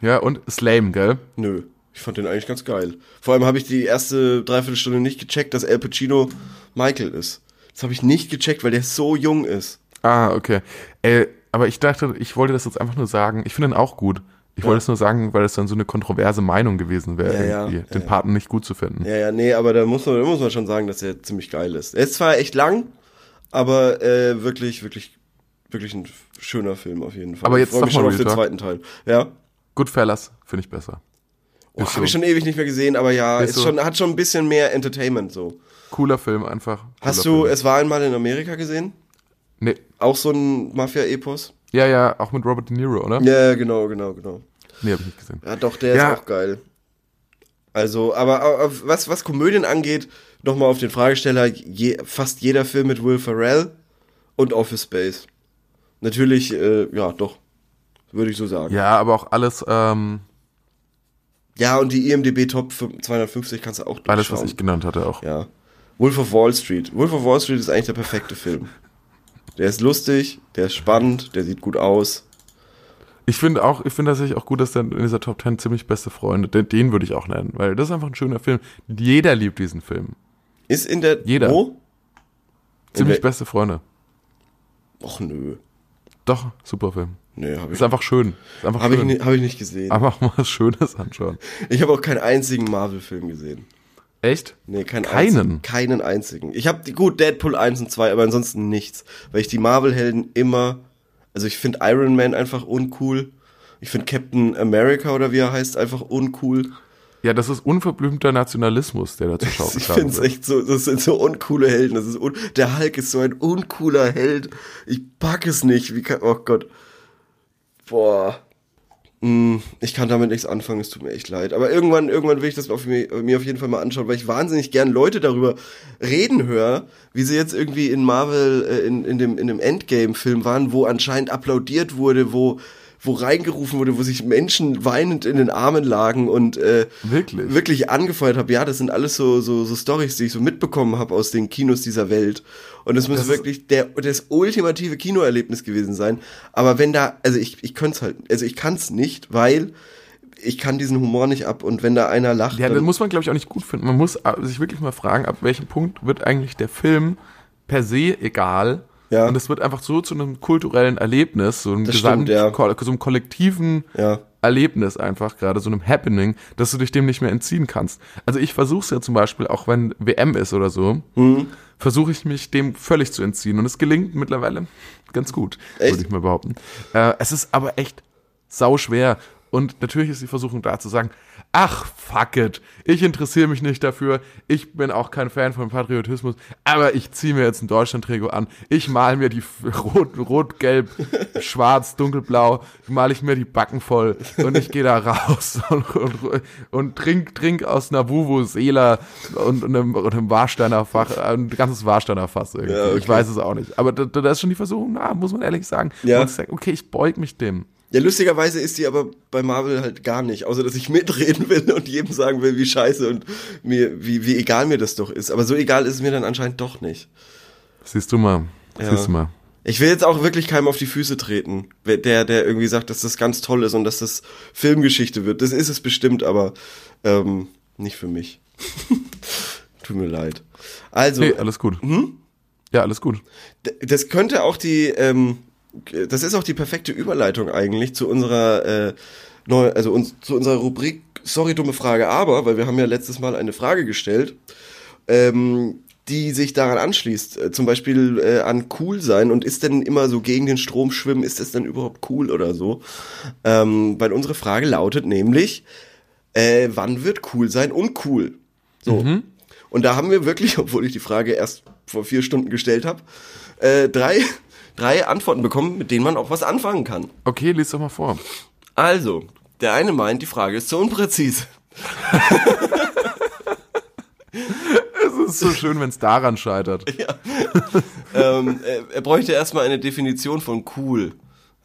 Ja, und ist lame, gell? Nö, ich fand den eigentlich ganz geil. Vor allem habe ich die erste Dreiviertelstunde nicht gecheckt, dass Al Pacino Michael ist. Das habe ich nicht gecheckt, weil der so jung ist. Ah, okay. Ey, aber ich dachte, ich wollte das jetzt einfach nur sagen. Ich finde ihn auch gut. Ich wollte es nur sagen, weil es dann so eine kontroverse Meinung gewesen wäre, Ja, ja, den. Paten nicht gut zu finden. Ja, ja, nee, aber da muss man, da muss man schon sagen, dass er ziemlich geil ist. Er ist zwar echt lang, aber äh, wirklich, wirklich, wirklich ein schöner Film auf jeden Fall. Aber ich jetzt freue sag mich schon auf den Talk. zweiten Teil. Ja. Goodfellas finde ich besser. Oh, Habe ich schon ewig nicht mehr gesehen, aber ja, Ist ist so. schon, hat schon ein bisschen mehr Entertainment so. Cooler Film einfach. Hast Cooler du Film. Es war einmal in Amerika gesehen? Nee. Auch so ein Mafia-Epos? Ja, ja, auch mit Robert De Niro, oder? Ja, genau, genau, genau. Nee, habe ich nicht gesehen. Ja, doch, der Ja. ist auch geil. Also, aber, aber was, was Komödien angeht, nochmal auf den Fragesteller, je, fast jeder Film mit Will Ferrell und Office Space. Natürlich, äh, ja, doch. Würde ich so sagen. Ja, Ja, aber auch alles, ähm, und die IMDB Top 250 kannst du auch alles, was durchschauen. ich genannt hatte, auch. Ja. Wolf of Wall Street. Wolf of Wall Street ist eigentlich der perfekte Film. *laughs* Der ist lustig, der ist spannend, der sieht gut aus. Ich finde auch, ich finde tatsächlich auch gut, dass dann in dieser Top 10 ziemlich beste Freunde, den, den würde ich auch nennen, weil das ist einfach ein schöner Film. Jeder liebt diesen Film. Ist in der. Jeder. Wo? Ziemlich beste Freunde. Och nö. Doch, super Film. Nee, habe ich, Ist einfach schön. Ist einfach hab ich, schön. ni- hab ich nicht gesehen. Einfach mal was Schönes anschauen. Ich habe auch keinen einzigen Marvel-Film gesehen. Echt? Nee, keinen Keinen? Einzigen, keinen einzigen. Ich habe gut Deadpool 1 und 2, aber ansonsten nichts, weil ich die Marvel-Helden immer, also ich finde Iron Man einfach uncool. Ich finde Captain America oder wie er heißt einfach uncool. Ja, das ist unverblümter Nationalismus, der dazu *laughs* schaut. Ich finde es echt so, das sind so uncoole Helden. Das ist un der Hulk ist so ein uncooler Held. Ich pack es nicht. Wie kann, oh Gott. Boah. Hm, Ich kann damit nichts anfangen, es tut mir echt leid. Aber irgendwann, irgendwann will ich das auf mir, mir auf jeden Fall mal anschauen, weil ich wahnsinnig gern Leute darüber reden höre, wie sie jetzt irgendwie in Marvel, äh, in, in dem, in dem Endgame-Film waren, wo anscheinend applaudiert wurde, wo, wo reingerufen wurde, wo sich Menschen weinend in den Armen lagen und äh, Wirklich? wirklich angefeuert habe. Ja, das sind alles so so so Stories, die ich so mitbekommen habe aus den Kinos dieser Welt. Und es muss wirklich der das ultimative Kinoerlebnis gewesen sein. Aber wenn da, also ich ich könnte halt, also ich kann es nicht, weil ich kann diesen Humor nicht ab. Und wenn da einer lacht, Ja, dann, muss man, glaube ich, auch nicht gut finden. Man muss äh, sich wirklich mal fragen, ab welchem Punkt wird eigentlich der Film per se egal. Ja. Und es wird einfach so zu einem kulturellen Erlebnis, so einem, Das gesamt, stimmt, ja. so einem kollektiven ja, Erlebnis einfach, gerade so einem Happening, dass du dich dem nicht mehr entziehen kannst. Also ich versuche es ja zum Beispiel, auch wenn WM ist oder so, Mhm. versuche ich mich dem völlig zu entziehen. Und es gelingt mittlerweile ganz gut, würde ich mal behaupten. Äh, es ist aber echt sau schwer. Und natürlich ist die Versuchung da zu sagen, ach, fuck it, ich interessiere mich nicht dafür, ich bin auch kein Fan von Patriotismus, aber ich ziehe mir jetzt ein Deutschland-Trikot an, ich mal mir die *laughs* rot, rot, gelb, schwarz, dunkelblau, male ich mir die Backen voll und ich gehe da raus *laughs* und, und, und trink, trink aus einer Wuvu Seela und, und, einem, und einem Warsteiner Fach, ein ganzes Warsteiner Fass irgendwie. Ja, okay. Ich weiß es auch nicht. Aber da, da ist schon die Versuchung, na, muss man ehrlich sagen. Ja. Und ich sag, okay, ich beug mich dem. Ja, lustigerweise ist die aber bei Marvel halt gar nicht, außer dass ich mitreden will und jedem sagen will, wie scheiße und mir wie wie egal mir das doch ist. Aber so egal ist es mir dann anscheinend doch nicht. Siehst du mal. Ja. Siehst du mal. Ich will jetzt auch wirklich keinem auf die Füße treten, der, der irgendwie sagt, dass das ganz toll ist und dass das Filmgeschichte wird. Das ist es bestimmt, aber ähm, nicht für mich. *laughs* Tut mir leid. Also, Nee, alles gut. Ja, alles gut. Das könnte auch die, ähm, das ist auch die perfekte Überleitung eigentlich zu unserer, äh, neu, also uns, zu unserer Rubrik, sorry, dumme Frage, aber, weil wir haben ja letztes Mal eine Frage gestellt, ähm, die sich daran anschließt, äh, zum Beispiel äh, an cool sein und ist denn immer so gegen den Strom schwimmen, ist das denn überhaupt cool oder so? Ähm, weil unsere Frage lautet nämlich, äh, wann wird cool sein uncool? So. Und da haben wir wirklich, *laughs* obwohl ich die Frage erst vor vier Stunden gestellt habe, äh, drei, drei Antworten bekommen, mit denen man auch was anfangen kann. Okay, lies doch mal vor. Also, der eine meint, die Frage ist zu unpräzise. *laughs* Es ist so schön, wenn es daran scheitert. ähm, er, er bräuchte erstmal eine Definition von cool.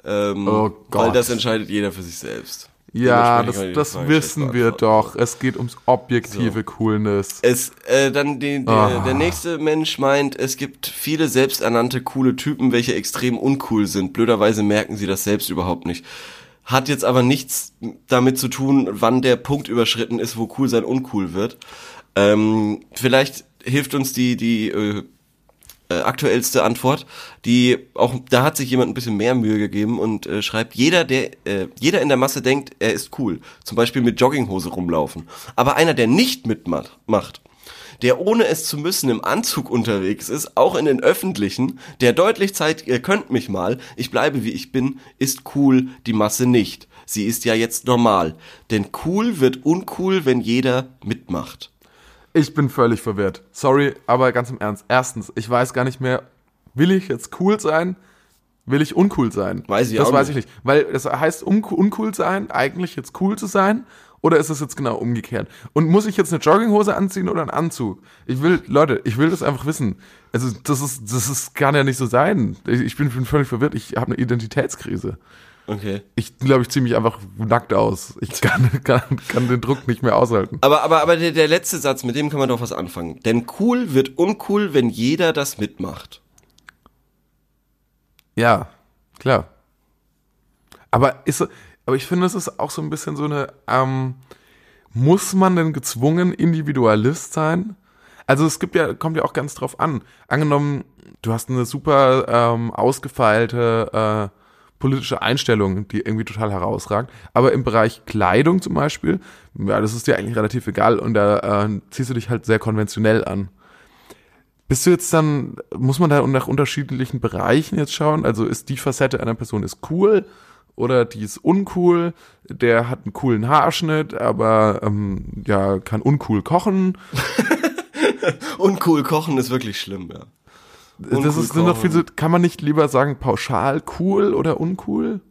Ähm, Oh Gott. Weil das entscheidet jeder für sich selbst. Ja, das, die das wissen wir doch. Es geht ums objektive Coolness. Es, äh, dann die, der, Ah. der nächste Mensch meint, es gibt viele selbsternannte coole Typen, welche extrem uncool sind. Blöderweise merken sie das selbst überhaupt nicht. Hat jetzt aber nichts damit zu tun, wann der Punkt überschritten ist, wo cool sein uncool wird. Ähm, vielleicht hilft uns die, die äh, äh, aktuellste Antwort, die auch da hat sich jemand ein bisschen mehr Mühe gegeben und äh, schreibt, jeder der äh, jeder in der Masse denkt, er ist cool, zum Beispiel mit Jogginghose rumlaufen, aber einer, der nicht mitmacht, macht, der ohne es zu müssen im Anzug unterwegs ist, auch in den öffentlichen, der deutlich zeigt, ihr könnt mich mal, ich bleibe wie ich bin, ist cool, die Masse nicht. Sie ist ja jetzt normal, denn cool wird uncool, wenn jeder mitmacht. Ich bin völlig verwirrt. Sorry, aber ganz im Ernst. Erstens, ich weiß gar nicht mehr, will ich jetzt cool sein? Will ich uncool sein? Weiß ich Das auch weiß nicht. ich nicht. Weil es heißt unco- uncool sein, eigentlich jetzt cool zu sein? Oder ist es jetzt genau umgekehrt? Und muss ich jetzt eine Jogginghose anziehen oder einen Anzug? Ich will, Leute, ich will das einfach wissen. Also, das ist, das ist, kann ja nicht so sein. Ich, ich bin, bin völlig verwirrt. Ich habe eine Identitätskrise. Okay. Ich glaube, ich ziehe mich einfach nackt aus. Ich kann, *laughs* kann, kann den Druck nicht mehr aushalten. Aber, aber, aber der, der letzte Satz, mit dem kann man doch was anfangen. Denn cool wird uncool, wenn jeder das mitmacht. Ja, klar. Aber ist, aber ich finde, es ist auch so ein bisschen so eine, ähm, muss man denn gezwungen Individualist sein? Also es gibt ja, kommt ja auch ganz drauf an. Angenommen, du hast eine super ähm, ausgefeilte äh, politische Einstellung, die irgendwie total herausragt. Aber im Bereich Kleidung zum Beispiel, ja, das ist dir eigentlich relativ egal und da äh, ziehst du dich halt sehr konventionell an. Bist du jetzt dann, muss man da nach unterschiedlichen Bereichen jetzt schauen? Also ist die Facette einer Person ist cool oder die ist uncool, der hat einen coolen Haarschnitt, aber ähm, ja, kann uncool kochen. *laughs* Uncool kochen ist wirklich schlimm, ja. Das ist sind doch viel so, kann man nicht lieber sagen pauschal cool oder uncool?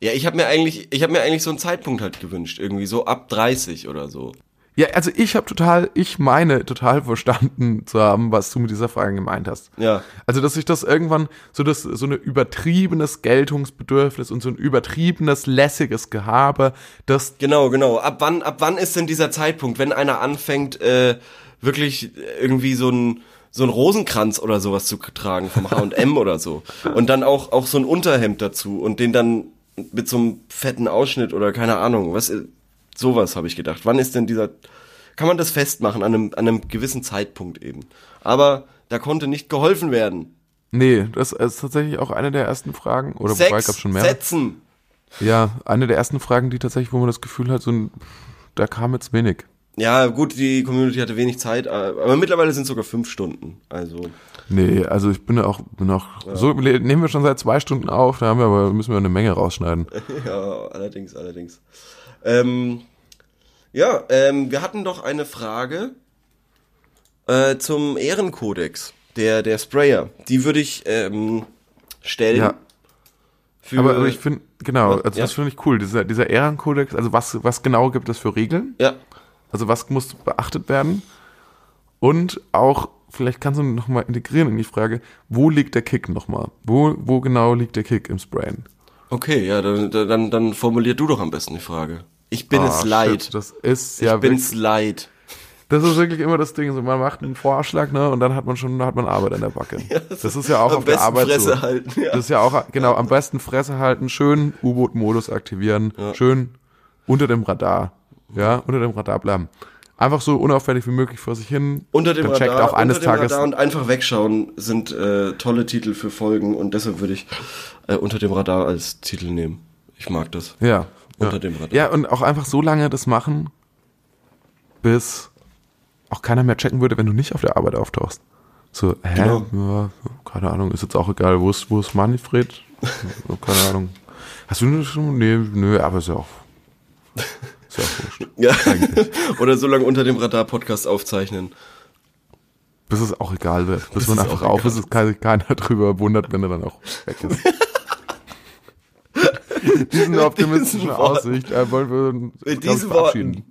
Ja, ich habe mir eigentlich, ich habe mir eigentlich so einen Zeitpunkt halt gewünscht, irgendwie so ab 30 oder so. Ja, also ich habe total, ich meine total verstanden zu haben, was du mit dieser Frage gemeint hast. Ja. Also, dass sich das irgendwann so das so ein übertriebenes Geltungsbedürfnis und so ein übertriebenes lässiges Gehabe, das Genau, genau. Ab wann, ab wann ist denn dieser Zeitpunkt, wenn einer anfängt, äh, wirklich irgendwie so ein so ein Rosenkranz oder sowas zu tragen vom H&M oder so und dann auch auch so ein Unterhemd dazu und den dann mit so einem fetten Ausschnitt oder keine Ahnung, was sowas habe ich gedacht. Wann ist denn dieser kann man das festmachen an einem an einem gewissen Zeitpunkt eben. Aber da konnte nicht geholfen werden. Nee, das ist tatsächlich auch eine der ersten Fragen. Oder wobei Sex gab's schon mehr. setzen. Ja, eine der ersten Fragen, die tatsächlich, wo man das Gefühl hat, so ein, da kam jetzt wenig. Ja, gut, die Community hatte wenig Zeit, aber mittlerweile sind es sogar fünf Stunden. Also Nee, also ich bin ja auch, bin auch, so le- nehmen wir schon seit zwei Stunden auf, da haben wir aber, müssen wir eine Menge rausschneiden. *laughs* Ja, allerdings, allerdings. Ähm, ja, ähm, wir hatten doch eine Frage äh, zum Ehrenkodex der, der Sprayer. Die würde ich ähm, stellen. Ja. Für, Aber, aber ich finde, genau, Ja, also ja. das finde ich cool, dieser, dieser Ehrenkodex, also was, was genau gibt es für Regeln? ja, Also was muss beachtet werden? Und auch, vielleicht kannst du nochmal integrieren in die Frage, wo liegt der Kick nochmal? Wo, wo genau liegt der Kick im Sprayen? okay, ja, dann, dann, dann formulier du doch am besten die Frage. Ich bin Ah, es leid. shit, das ist ich ja bin's leid. Das ist wirklich immer das Ding. So, man macht einen Vorschlag, ne, und dann hat man schon, hat man Arbeit an der Backe. *laughs* das ist ja auch am auf der besten Arbeit Fresse so. halten, ja. Das ist ja auch, genau, am besten Fresse halten, schön U-Boot-Modus aktivieren, schön unter dem Radar, ja, unter dem Radar bleiben. Einfach so unauffällig wie möglich vor sich hin. Unter dem dann checkt Radar, auch eines unter dem Tages. Radar und einfach wegschauen sind äh, tolle Titel für Folgen und deshalb würde ich äh, unter dem Radar als Titel nehmen. Ich mag das. Ja. Unter ja. dem Radar. Ja, und auch einfach so lange das machen, bis auch keiner mehr checken würde, wenn du nicht auf der Arbeit auftauchst. So, hä? Genau. Ja, keine Ahnung, ist jetzt auch egal. Wo ist, wo ist Manfred? *laughs* Keine Ahnung. Hast du eine schon? Nee, nö, aber ist ja auch. *laughs* Ist ja wurscht. *laughs* Ja. Oder so lange unter dem Radar Podcast aufzeichnen. Bis es auch egal wird. Bis Bis man einfach auf ist, es kein- keiner drüber wundert, wenn er dann auch weg ist. *laughs* Diesen optimistischen Worten. Aussicht äh, wollen wir uns Mit diesen verabschieden.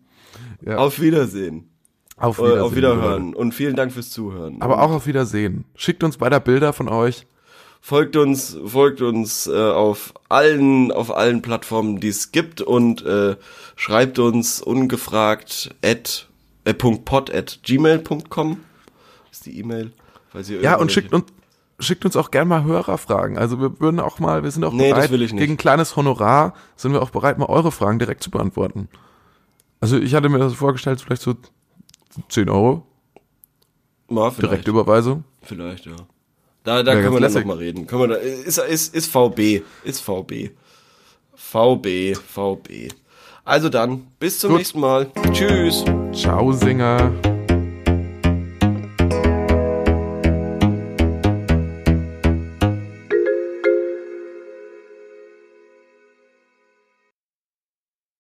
Ja. Auf Wiedersehen. Auf Äh, Wiedersehen. auf Wiederhören. Und vielen Dank fürs Zuhören. Aber auch auf Wiedersehen. Schickt uns weiter Bilder von euch. Folgt uns, folgt uns äh, auf allen, auf allen Plattformen, die es gibt und äh, schreibt uns ungefragt at, äh, .pod at gmail.com ist die E-Mail. Ja, und schickt uns, schickt uns auch gerne mal Hörerfragen. Also wir würden auch mal, wir sind auch Nee, bereit, gegen ein kleines Honorar sind wir auch bereit, mal eure Fragen direkt zu beantworten. Also ich hatte mir das vorgestellt, vielleicht so 10 Euro, Mal, vielleicht, Direktüberweisung. vielleicht, ja. Da, da können wir dann lässig. noch mal reden. Können wir da, ist, ist, ist VB. Ist VB. VB, VB. Also dann, bis zum Gut. nächsten Mal. Tschüss. Ciao, Singer.